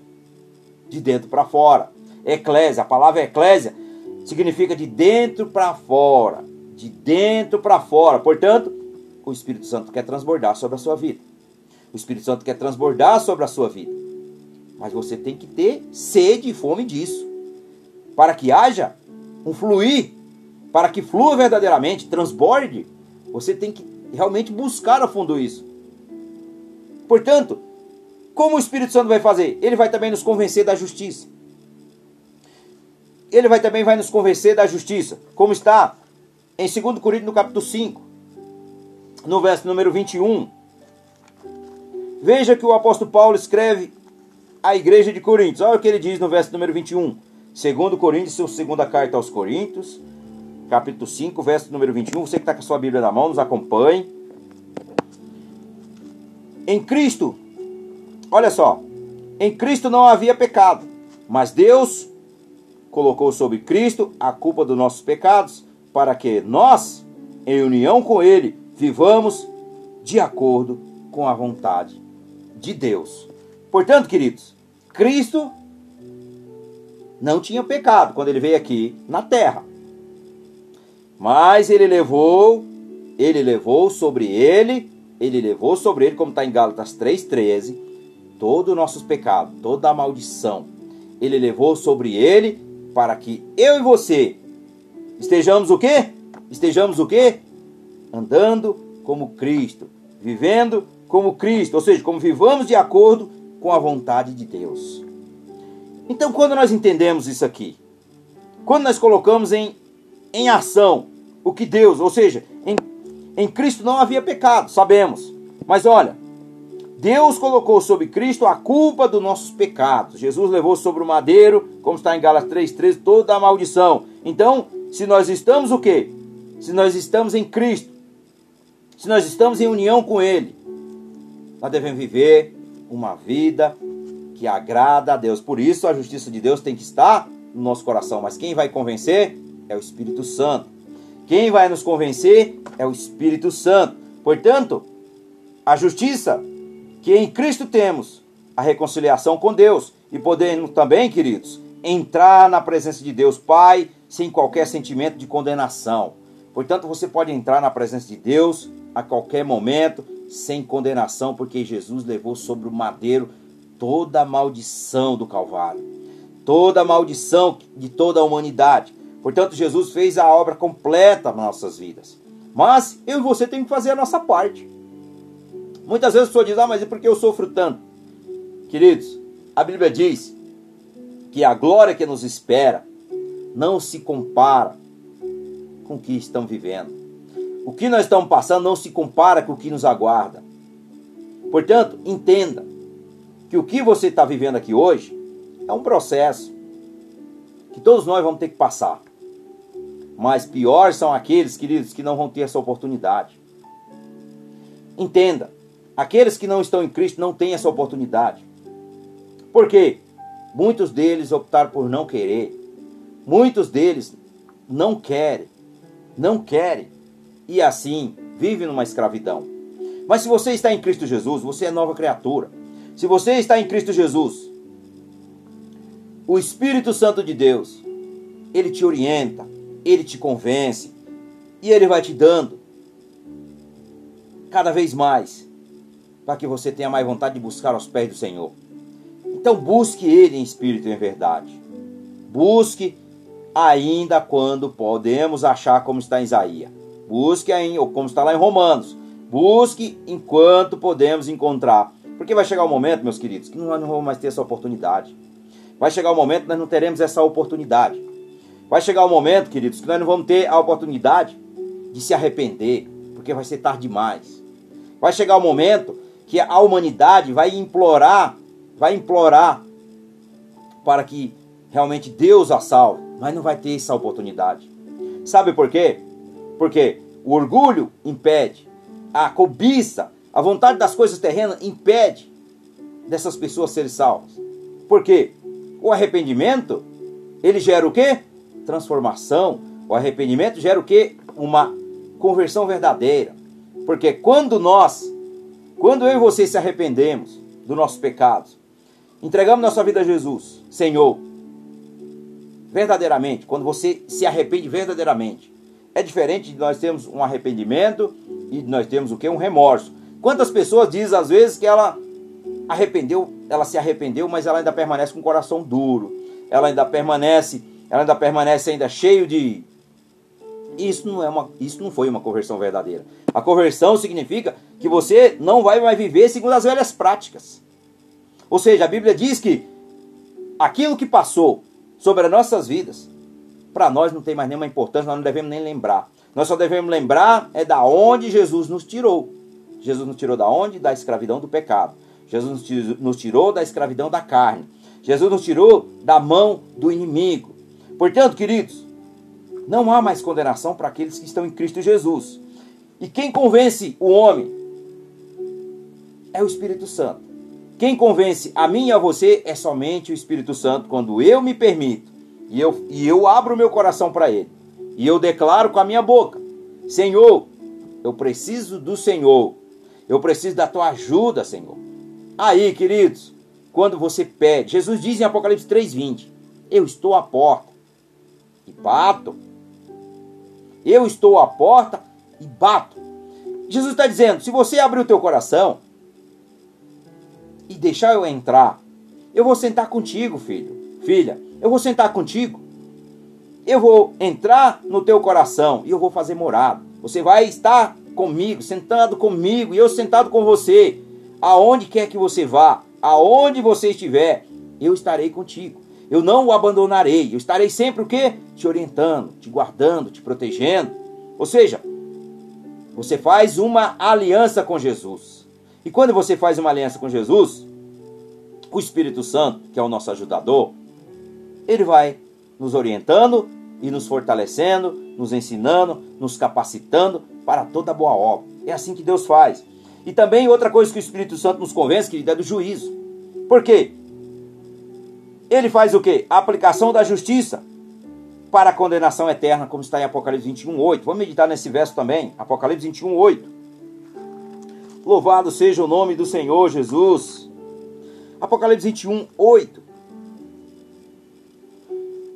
de dentro para fora. Eclésia, a palavra eclésia significa de dentro para fora, de dentro para fora. Portanto, o Espírito Santo quer transbordar sobre a sua vida. O Espírito Santo quer transbordar sobre a sua vida. Mas você tem que ter sede e fome disso. Para que haja um fluir, para que flua verdadeiramente, transborde, você tem que realmente buscar a fundo isso. Portanto, como o Espírito Santo vai fazer? Ele vai também nos convencer da justiça. Ele vai também vai nos convencer da justiça, como está em 2 Coríntios no capítulo 5, no verso número 21. Veja que o apóstolo Paulo escreve à igreja de Coríntios. Olha o que ele diz no verso número 21. Segundo Coríntios, sua segunda carta aos Coríntios, capítulo 5, verso número 21. Você que está com a sua Bíblia na mão, nos acompanhe. Em Cristo, olha só, em Cristo não havia pecado, mas Deus colocou sobre Cristo a culpa dos nossos pecados, para que nós, em união com Ele, vivamos de acordo com a vontade de Deus. Portanto, queridos, Cristo não tinha pecado quando ele veio aqui na terra. Mas ele levou, ele levou sobre ele, ele levou sobre ele, como está em Gálatas 3,13, todo o nosso pecado, toda a maldição. Ele levou sobre ele para que eu e você estejamos o quê? Estejamos o quê? Andando como Cristo, vivendo como Cristo, ou seja, como vivamos de acordo com a vontade de Deus. Então, quando nós entendemos isso aqui, quando nós colocamos em, em ação o que Deus, ou seja, em, em Cristo não havia pecado, sabemos. Mas olha, Deus colocou sobre Cristo a culpa dos nossos pecados. Jesus levou sobre o madeiro, como está em Gálatas 3,13, toda a maldição. Então, se nós estamos o quê? Se nós estamos em Cristo, se nós estamos em união com Ele, nós devemos viver uma vida que agrada a Deus. Por isso a justiça de Deus tem que estar no nosso coração. Mas quem vai convencer é o Espírito Santo. Quem vai nos convencer é o Espírito Santo. Portanto, a justiça que em Cristo temos, a reconciliação com Deus e podemos também, queridos, entrar na presença de Deus Pai sem qualquer sentimento de condenação. Portanto, você pode entrar na presença de Deus a qualquer momento, sem condenação, porque Jesus levou sobre o madeiro toda a maldição do Calvário, toda a maldição de toda a humanidade. Portanto, Jesus fez a obra completa nas nossas vidas. Mas eu e você temos que fazer a nossa parte. Muitas vezes a pessoa diz: Ah, mas é porque eu sofro tanto? Queridos, a Bíblia diz que a glória que nos espera não se compara com o que estão vivendo. O que nós estamos passando não se compara com o que nos aguarda. Portanto, entenda, que o que você está vivendo aqui hoje é um processo que todos nós vamos ter que passar. Mas piores são aqueles, queridos, que não vão ter essa oportunidade. Entenda, aqueles que não estão em Cristo não têm essa oportunidade. Por quê? Muitos deles optaram por não querer. Muitos deles não querem. Não querem. E assim vivem numa escravidão. Mas se você está em Cristo Jesus, você é nova criatura. Se você está em Cristo Jesus, o Espírito Santo de Deus, ele te orienta, ele te convence e ele vai te dando cada vez mais para que você tenha mais vontade de buscar aos pés do Senhor. Então busque ele em espírito e em verdade. Busque ainda quando podemos achar como está em Isaías. Busque ainda, ou como está lá em Romanos. Busque enquanto podemos encontrar. Porque vai chegar o um momento, meus queridos, que nós não vamos mais ter essa oportunidade. Vai chegar o um momento que nós não teremos essa oportunidade. Vai chegar o um momento, queridos, que nós não vamos ter a oportunidade de se arrepender, porque vai ser tarde demais. Vai chegar o momento que a humanidade vai implorar, vai implorar para que realmente Deus a salve, mas não vai ter essa oportunidade. Sabe por quê? Porque o orgulho impede, a cobiça, a vontade das coisas terrenas impede dessas pessoas serem salvas. Por quê? O arrependimento, ele gera o quê? Transformação. O arrependimento gera o quê? Uma conversão verdadeira. Porque quando nós, quando eu e você se arrependemos dos nossos pecados, entregamos nossa vida a Jesus, Senhor, verdadeiramente, quando você se arrepende verdadeiramente, é diferente de nós termos um arrependimento e nós temos o que? Um remorso. Quantas pessoas dizem às vezes que ela arrependeu, ela se arrependeu, mas ela ainda permanece com o coração duro. Ela ainda permanece, ela ainda permanece ainda cheio de isso não é uma, isso não foi uma conversão verdadeira. A conversão significa que você não vai mais viver segundo as velhas práticas. Ou seja, a Bíblia diz que aquilo que passou sobre as nossas vidas, para nós não tem mais nenhuma importância, nós não devemos nem lembrar. Nós só devemos lembrar é da onde Jesus nos tirou. Jesus nos tirou da onde? Da escravidão do pecado. Jesus nos tirou da escravidão da carne. Jesus nos tirou da mão do inimigo. Portanto, queridos, não há mais condenação para aqueles que estão em Cristo Jesus. E quem convence o homem é o Espírito Santo. Quem convence a mim e a você é somente o Espírito Santo quando eu me permito e eu, e eu abro meu coração para ele. E eu declaro com a minha boca: Senhor, eu preciso do Senhor. Eu preciso da tua ajuda, Senhor. Aí, queridos, quando você pede, Jesus diz em Apocalipse 3:20: Eu estou à porta e bato. Eu estou à porta e bato. Jesus está dizendo: se você abrir o teu coração e deixar eu entrar, eu vou sentar contigo, filho, filha. Eu vou sentar contigo eu vou entrar no teu coração e eu vou fazer morada. Você vai estar comigo, sentado comigo e eu sentado com você. Aonde quer que você vá, aonde você estiver, eu estarei contigo. Eu não o abandonarei. Eu estarei sempre o quê? Te orientando, te guardando, te protegendo. Ou seja, você faz uma aliança com Jesus. E quando você faz uma aliança com Jesus, o Espírito Santo, que é o nosso ajudador, ele vai nos orientando e nos fortalecendo, nos ensinando, nos capacitando para toda boa obra. É assim que Deus faz. E também outra coisa que o Espírito Santo nos convence, querido, é do juízo. Por quê? Ele faz o quê? A aplicação da justiça para a condenação eterna, como está em Apocalipse 21, 8. Vamos meditar nesse verso também, Apocalipse 21, 8. Louvado seja o nome do Senhor Jesus. Apocalipse 21, 8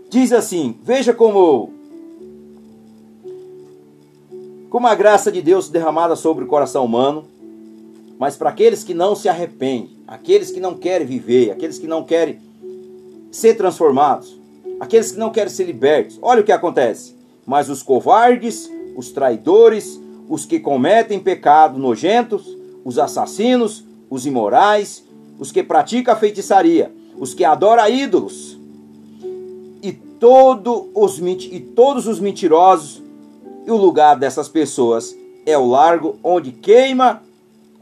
diz assim: Veja como como a graça de Deus derramada sobre o coração humano, mas para aqueles que não se arrependem, aqueles que não querem viver, aqueles que não querem ser transformados, aqueles que não querem ser libertos. Olha o que acontece. Mas os covardes, os traidores, os que cometem pecado nojentos, os assassinos, os imorais, os que praticam a feitiçaria, os que adoram ídolos, todo os, e todos os mentirosos, e o lugar dessas pessoas é o largo onde queima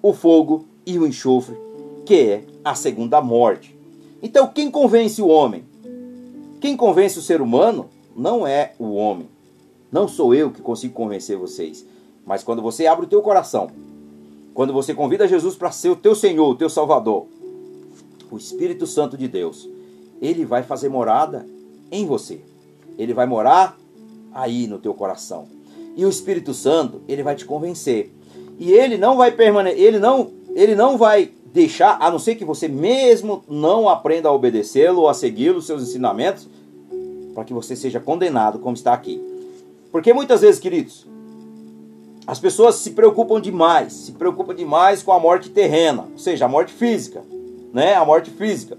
o fogo e o enxofre, que é a segunda morte. Então, quem convence o homem? Quem convence o ser humano não é o homem. Não sou eu que consigo convencer vocês. Mas quando você abre o teu coração, quando você convida Jesus para ser o teu Senhor, o teu Salvador, o Espírito Santo de Deus, ele vai fazer morada em você. Ele vai morar aí no teu coração. E o Espírito Santo, ele vai te convencer. E ele não vai permanecer, ele não, ele não vai deixar, a não ser que você mesmo não aprenda a obedecê-lo ou a segui-lo, seus ensinamentos, para que você seja condenado, como está aqui. Porque muitas vezes, queridos, as pessoas se preocupam demais, se preocupam demais com a morte terrena, ou seja, a morte física, né? A morte física.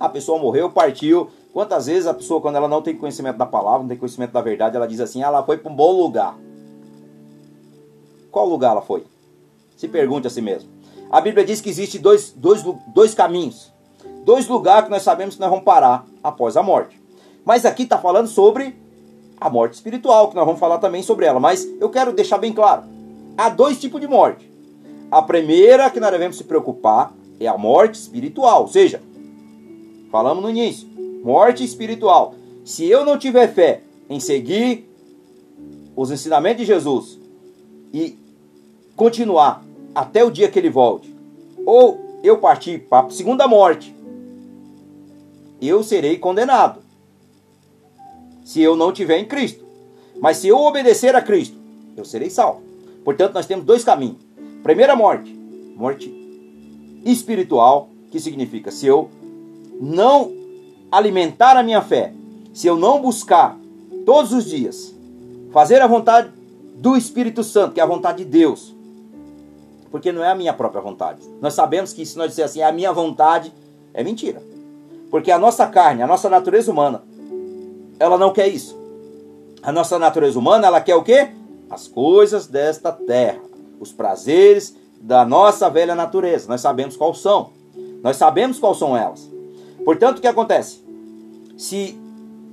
A pessoa morreu, partiu. Quantas vezes a pessoa, quando ela não tem conhecimento da palavra, não tem conhecimento da verdade, ela diz assim: ah, ela foi para um bom lugar. Qual lugar ela foi? Se pergunte a si mesmo. A Bíblia diz que existe dois, dois, dois caminhos, dois lugares que nós sabemos que nós vamos parar após a morte. Mas aqui está falando sobre a morte espiritual, que nós vamos falar também sobre ela. Mas eu quero deixar bem claro: há dois tipos de morte. A primeira que nós devemos se preocupar é a morte espiritual, ou seja, falamos no início, morte espiritual. Se eu não tiver fé em seguir os ensinamentos de Jesus e continuar até o dia que ele volte, ou eu partir para a segunda morte, eu serei condenado. Se eu não tiver em Cristo. Mas se eu obedecer a Cristo, eu serei salvo. Portanto, nós temos dois caminhos. Primeira morte, morte espiritual, que significa se eu não alimentar a minha fé, se eu não buscar todos os dias fazer a vontade do Espírito Santo, que é a vontade de Deus, porque não é a minha própria vontade. Nós sabemos que se nós disser assim, é a minha vontade, é mentira. Porque a nossa carne, a nossa natureza humana, ela não quer isso. A nossa natureza humana, ela quer o quê? As coisas desta terra, os prazeres da nossa velha natureza. Nós sabemos quais são. Nós sabemos quais são elas. Portanto, o que acontece? Se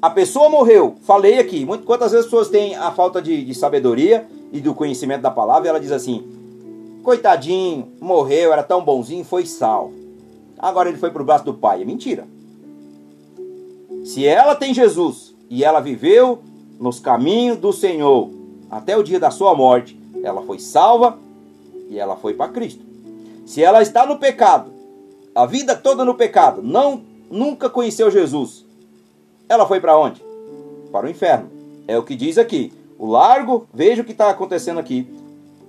a pessoa morreu, falei aqui, quantas vezes as pessoas têm a falta de, de sabedoria e do conhecimento da palavra, e ela diz assim: Coitadinho, morreu, era tão bonzinho, foi salvo. Agora ele foi para o braço do Pai. É mentira. Se ela tem Jesus e ela viveu nos caminhos do Senhor até o dia da sua morte, ela foi salva e ela foi para Cristo. Se ela está no pecado, a vida toda no pecado, não nunca conheceu Jesus, ela foi para onde? Para o inferno. É o que diz aqui. O largo, veja o que está acontecendo aqui.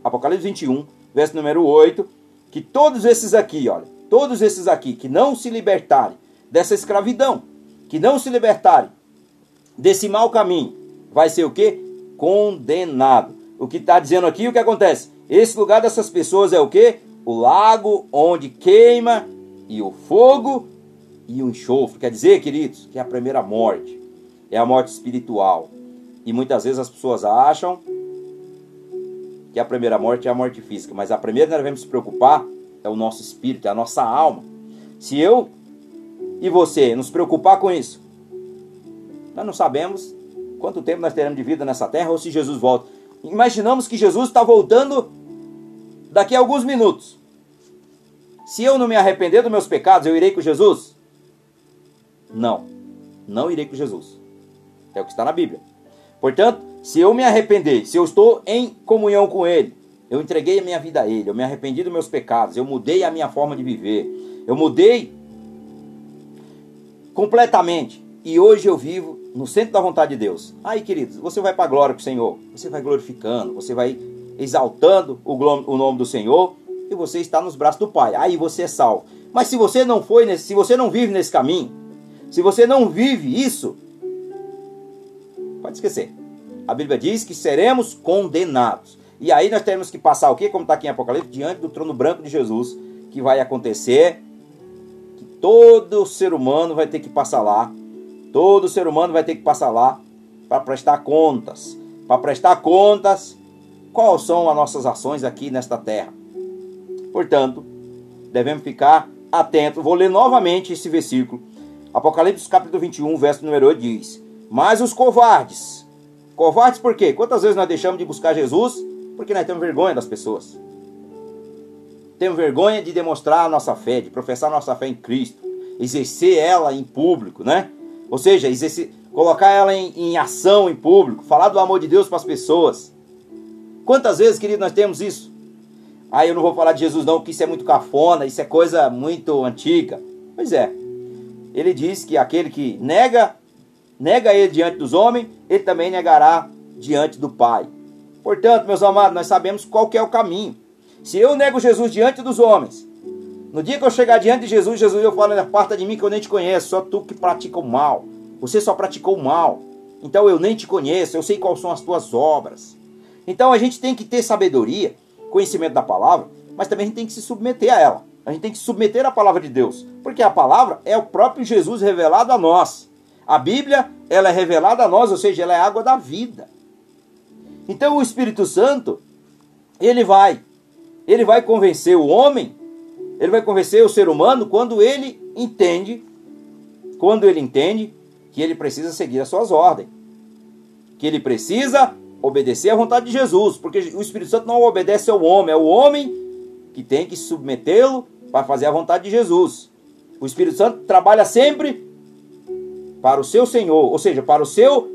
Apocalipse 21, verso número 8, que todos esses aqui, olha, todos esses aqui que não se libertarem dessa escravidão, que não se libertarem desse mau caminho, vai ser o que? Condenado. O que está dizendo aqui, o que acontece? Esse lugar dessas pessoas é o que? O lago onde queima e o fogo e o enxofre. Quer dizer, queridos, que é a primeira morte. É a morte espiritual. E muitas vezes as pessoas acham que a primeira morte é a morte física, mas a primeira que nós devemos se preocupar é o nosso espírito, é a nossa alma. Se eu e você nos preocupar com isso, nós não sabemos quanto tempo nós teremos de vida nessa terra ou se Jesus volta. Imaginamos que Jesus está voltando daqui a alguns minutos. Se eu não me arrepender dos meus pecados, eu irei com Jesus? Não, não irei com Jesus. É o que está na Bíblia. Portanto, se eu me arrepender, se eu estou em comunhão com Ele, eu entreguei a minha vida a Ele, eu me arrependi dos meus pecados, eu mudei a minha forma de viver, eu mudei completamente. E hoje eu vivo no centro da vontade de Deus. Aí, queridos, você vai para a glória com o Senhor, você vai glorificando, você vai exaltando o, o nome do Senhor e você está nos braços do Pai. Aí você é salvo. Mas se você não foi nesse, se você não vive nesse caminho, se você não vive isso, pode esquecer a Bíblia diz que seremos condenados. E aí nós temos que passar o que? Como está aqui em Apocalipse, diante do trono branco de Jesus, que vai acontecer, que todo ser humano vai ter que passar lá, todo ser humano vai ter que passar lá para prestar contas, para prestar contas quais são as nossas ações aqui nesta terra. Portanto, devemos ficar atentos. Vou ler novamente esse versículo. Apocalipse capítulo 21, verso número 8 diz: Mas os covardes Covardes por quê? Quantas vezes nós deixamos de buscar Jesus porque nós temos vergonha das pessoas? temos vergonha de demonstrar a nossa fé, de professar a nossa fé em Cristo, exercer ela em público, né? Ou seja, exercer, colocar ela em, em ação em público, falar do amor de Deus para as pessoas. Quantas vezes, querido, nós temos isso? Aí ah, eu não vou falar de Jesus não, porque isso é muito cafona, isso é coisa muito antiga. Pois é. Ele diz que aquele que nega, nega ele diante dos homens, ele também negará diante do Pai. Portanto, meus amados, nós sabemos qual que é o caminho. Se eu nego Jesus diante dos homens, no dia que eu chegar diante de Jesus, Jesus eu falo, aparta de mim que eu nem te conheço, só tu que pratica o mal. Você só praticou o mal. Então eu nem te conheço, eu sei quais são as tuas obras. Então a gente tem que ter sabedoria, conhecimento da palavra, mas também a gente tem que se submeter a ela. A gente tem que se submeter à palavra de Deus, porque a palavra é o próprio Jesus revelado a nós. A Bíblia, ela é revelada a nós, ou seja, ela é água da vida. Então o Espírito Santo, ele vai ele vai convencer o homem, ele vai convencer o ser humano quando ele entende, quando ele entende que ele precisa seguir as suas ordens, que ele precisa obedecer à vontade de Jesus, porque o Espírito Santo não obedece ao homem, é o homem que tem que submetê-lo para fazer a vontade de Jesus. O Espírito Santo trabalha sempre para o seu Senhor, ou seja, para o seu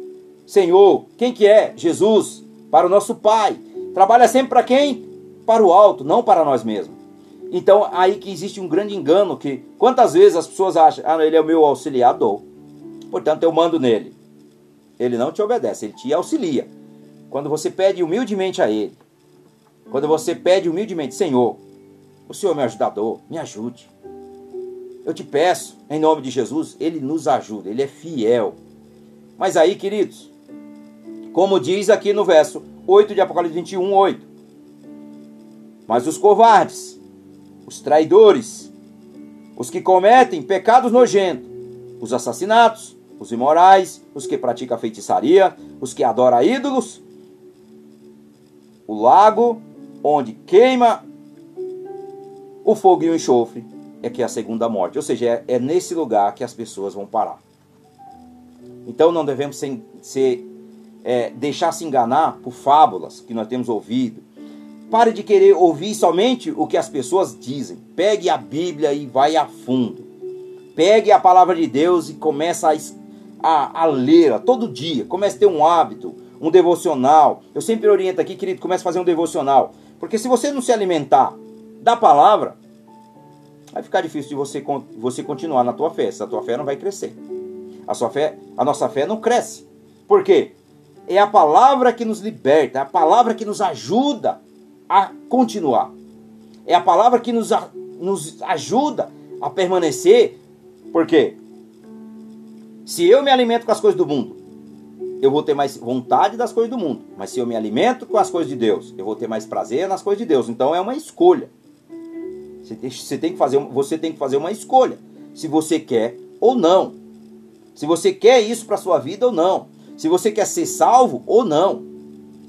Senhor. Quem que é? Jesus, para o nosso Pai. Trabalha sempre para quem? para o alto, não para nós mesmos. Então, aí que existe um grande engano que quantas vezes as pessoas acham, ah, ele é o meu auxiliador. Portanto, eu mando nele. Ele não te obedece, ele te auxilia. Quando você pede humildemente a ele, quando você pede humildemente, Senhor, o Senhor é meu ajudador, me ajude. Eu te peço, em nome de Jesus, ele nos ajuda, ele é fiel. Mas aí, queridos, como diz aqui no verso 8 de Apocalipse 21, 8, mas os covardes, os traidores, os que cometem pecados nojentos, os assassinatos, os imorais, os que praticam feitiçaria, os que adoram ídolos, o lago onde queima o fogo e o enxofre é que é a segunda morte. Ou seja, é, é nesse lugar que as pessoas vão parar. Então não devemos ser, ser é, deixar se enganar por fábulas que nós temos ouvido, Pare de querer ouvir somente o que as pessoas dizem. Pegue a Bíblia e vai a fundo. Pegue a palavra de Deus e comece a, a, a todo dia. Comece a ter um hábito, um devocional. Eu sempre oriento aqui, querido, comece a fazer um devocional. Porque se você não se alimentar da palavra, vai ficar difícil de você, você continuar na tua fé. A tua fé não vai crescer. A, sua fé, a nossa fé não cresce. Por quê? É a palavra que nos liberta, é a palavra que nos ajuda a continuar. É a palavra que nos, nos ajuda a permanecer. Por quê? Se eu me alimento com as coisas do mundo, eu vou ter mais vontade das coisas do mundo. Mas se eu me alimento com as coisas de Deus, eu vou ter mais prazer nas coisas de Deus. Então é uma escolha. Você tem que fazer, você tem que fazer uma escolha. Se você quer ou não. Se você quer isso para sua vida ou não. Se você quer ser salvo ou não.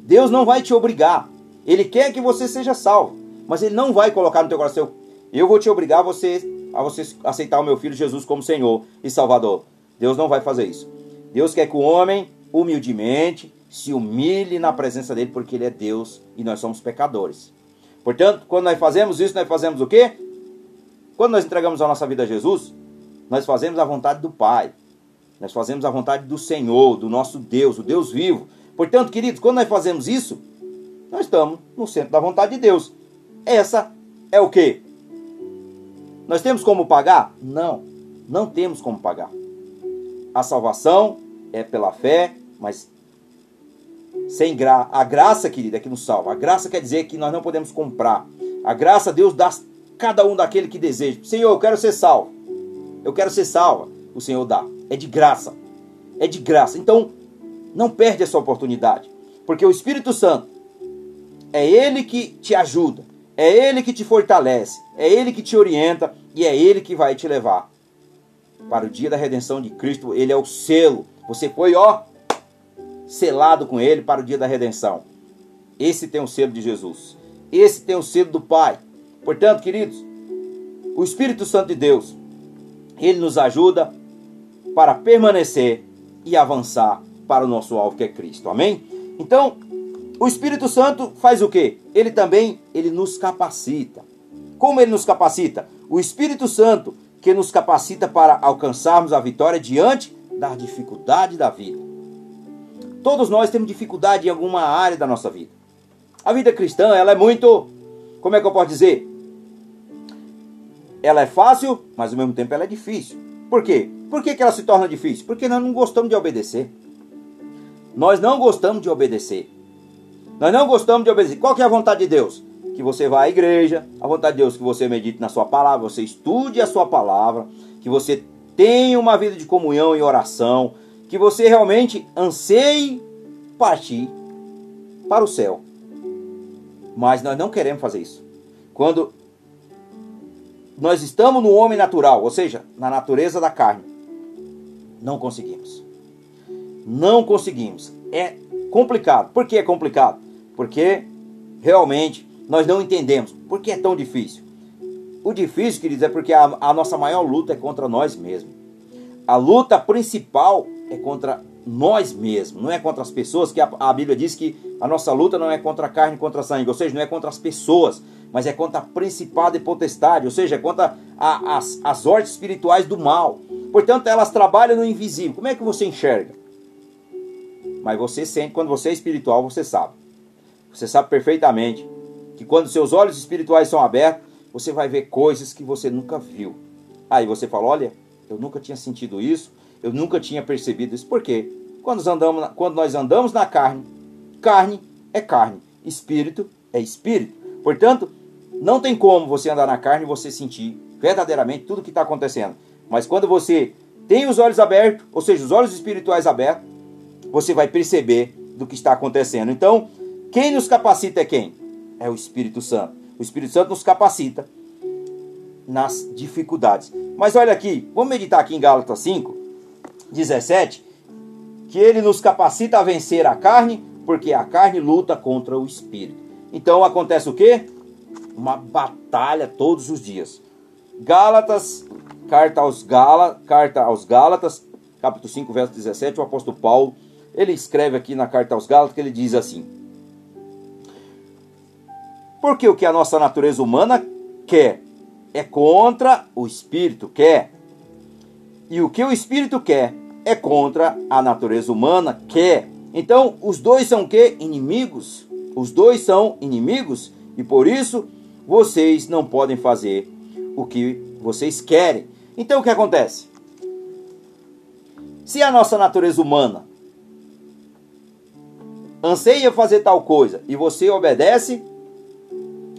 Deus não vai te obrigar. Ele quer que você seja salvo, mas ele não vai colocar no teu coração, eu vou te obrigar a você a você aceitar o meu filho Jesus como Senhor e Salvador. Deus não vai fazer isso. Deus quer que o homem humildemente se humilhe na presença dele porque ele é Deus e nós somos pecadores. Portanto, quando nós fazemos isso, nós fazemos o quê? Quando nós entregamos a nossa vida a Jesus, nós fazemos a vontade do Pai. Nós fazemos a vontade do Senhor, do nosso Deus, o Deus vivo. Portanto, queridos, quando nós fazemos isso, nós estamos no centro da vontade de Deus. Essa é o que? Nós temos como pagar? Não, não temos como pagar. A salvação é pela fé, mas sem gra a graça, querida, é que nos salva. A graça quer dizer que nós não podemos comprar. A graça Deus dá a cada um daquele que deseja. Senhor, eu quero ser salvo. Eu quero ser salva. O Senhor dá. É de graça. É de graça. Então, não perde essa oportunidade. Porque o Espírito Santo é Ele que te ajuda, é Ele que te fortalece, é Ele que te orienta e é Ele que vai te levar para o dia da redenção de Cristo. Ele é o selo. Você foi, ó, selado com Ele para o dia da redenção. Esse tem o selo de Jesus. Esse tem o selo do Pai. Portanto, queridos, o Espírito Santo de Deus, ele nos ajuda para permanecer e avançar para o nosso alvo que é Cristo. Amém? Então, o Espírito Santo faz o quê? Ele também ele nos capacita. Como ele nos capacita? O Espírito Santo que nos capacita para alcançarmos a vitória diante da dificuldade da vida. Todos nós temos dificuldade em alguma área da nossa vida. A vida cristã, ela é muito, como é que eu posso dizer? Ela é fácil, mas ao mesmo tempo ela é difícil. Por quê? Por que, que ela se torna difícil? Porque nós não gostamos de obedecer. Nós não gostamos de obedecer. Nós não gostamos de obedecer. Qual que é a vontade de Deus? Que você vá à igreja. A vontade de Deus que você medite na sua palavra, você estude a sua palavra, que você tenha uma vida de comunhão e oração, que você realmente anseie partir para o céu. Mas nós não queremos fazer isso. Quando nós estamos no homem natural, ou seja, na natureza da carne, não conseguimos. Não conseguimos. É complicado. Por que é complicado? Porque realmente nós não entendemos. Por que é tão difícil? O difícil, queridos, é porque a, a nossa maior luta é contra nós mesmos. A luta principal é contra nós mesmos, não é contra as pessoas, que a, a, Bíblia diz que a nossa luta não é contra a carne, contra a sangue, ou seja, não é contra as pessoas, mas é contra a principado e potestade, ou seja, é contra a, as, as ordens espirituais do mal. Portanto, elas trabalham no invisível. Como é que você enxerga? Mas você sente, quando você é espiritual, você sabe. Você sabe perfeitamente que quando seus olhos espirituais são abertos, você vai ver coisas que você nunca viu. Aí você fala: olha, eu nunca tinha sentido isso, eu nunca tinha percebido isso. Por quê? Quando, andamos, quando nós andamos na carne, carne é carne, espírito é espírito. Portanto, não tem como você andar na carne e você sentir verdadeiramente tudo o que está acontecendo. Mas quando você tem os olhos abertos, ou seja, os olhos espirituais abertos, você vai perceber do que está acontecendo. Então, quem nos capacita é quem? É o Espírito Santo. O Espírito Santo nos capacita nas dificuldades. Mas olha aqui, vamos meditar aqui em Gálatas 5, 17, que ele nos capacita a vencer a carne, porque a carne luta contra o espírito. Então acontece o quê? Uma batalha todos os dias. Gálatas carta aos, Gala, carta aos Gálatas, capítulo 5, verso 17, o apóstolo Paulo, ele escreve aqui na carta aos Gálatas que ele diz assim: Porque o que a nossa natureza humana quer é contra o espírito quer. E o que o espírito quer é contra a natureza humana quer. Então, os dois são que inimigos. Os dois são inimigos e por isso vocês não podem fazer o que vocês querem. Então o que acontece? Se a nossa natureza humana anseia fazer tal coisa e você obedece,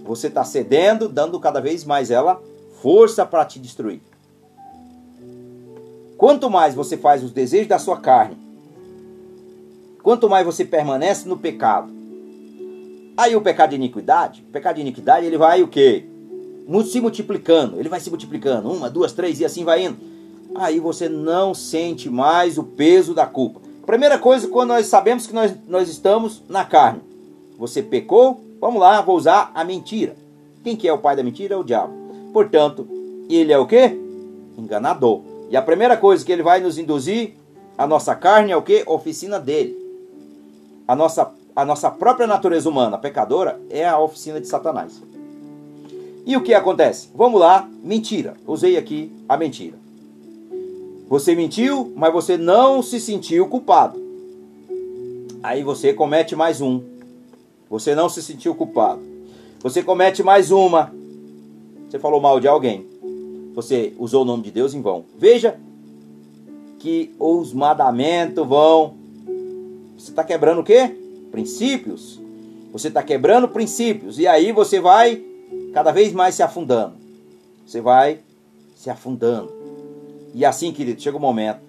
você está cedendo, dando cada vez mais ela força para te destruir. Quanto mais você faz os desejos da sua carne, quanto mais você permanece no pecado. Aí o pecado de iniquidade, o pecado de iniquidade, ele vai o quê? se multiplicando, ele vai se multiplicando, uma, duas, três e assim vai indo. Aí você não sente mais o peso da culpa. Primeira coisa, quando nós sabemos que nós, nós estamos na carne. Você pecou, vamos lá, vou usar a mentira. Quem que é o pai da mentira? É o diabo. Portanto, ele é o que? Enganador. E a primeira coisa que ele vai nos induzir, a nossa carne é o que? Oficina dele. A nossa, a nossa própria natureza humana, pecadora, é a oficina de Satanás. E o que acontece? Vamos lá, mentira. Usei aqui a mentira. Você mentiu, mas você não se sentiu culpado. Aí você comete mais um. Você não se sentiu culpado. Você comete mais uma. Você falou mal de alguém. Você usou o nome de Deus em vão. Veja que os mandamentos vão. Você está quebrando o quê? Princípios. Você está quebrando princípios. E aí você vai cada vez mais se afundando. Você vai se afundando. E assim, querido, chega um momento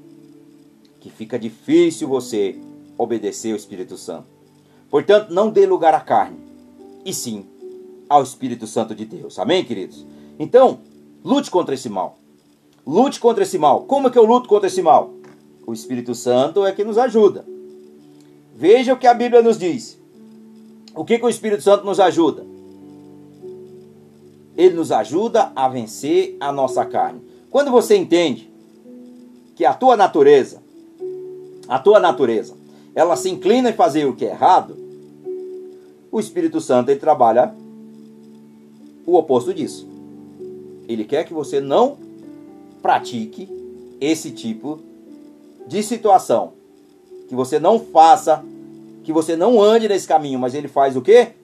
que fica difícil você obedecer ao Espírito Santo. Portanto, não dê lugar à carne, e sim ao Espírito Santo de Deus. Amém, queridos? Então, lute contra esse mal. Lute contra esse mal. Como é que eu luto contra esse mal? O Espírito Santo é que nos ajuda. Veja o que a Bíblia nos diz. O que, que o Espírito Santo nos ajuda? ele nos ajuda a vencer a nossa carne. Quando você entende que a tua natureza, a tua natureza, ela se inclina em fazer o que é errado, o Espírito Santo ele trabalha o oposto disso. Ele quer que você não pratique esse tipo de situação. Que você não faça, que você não ande nesse caminho, mas ele faz o quê?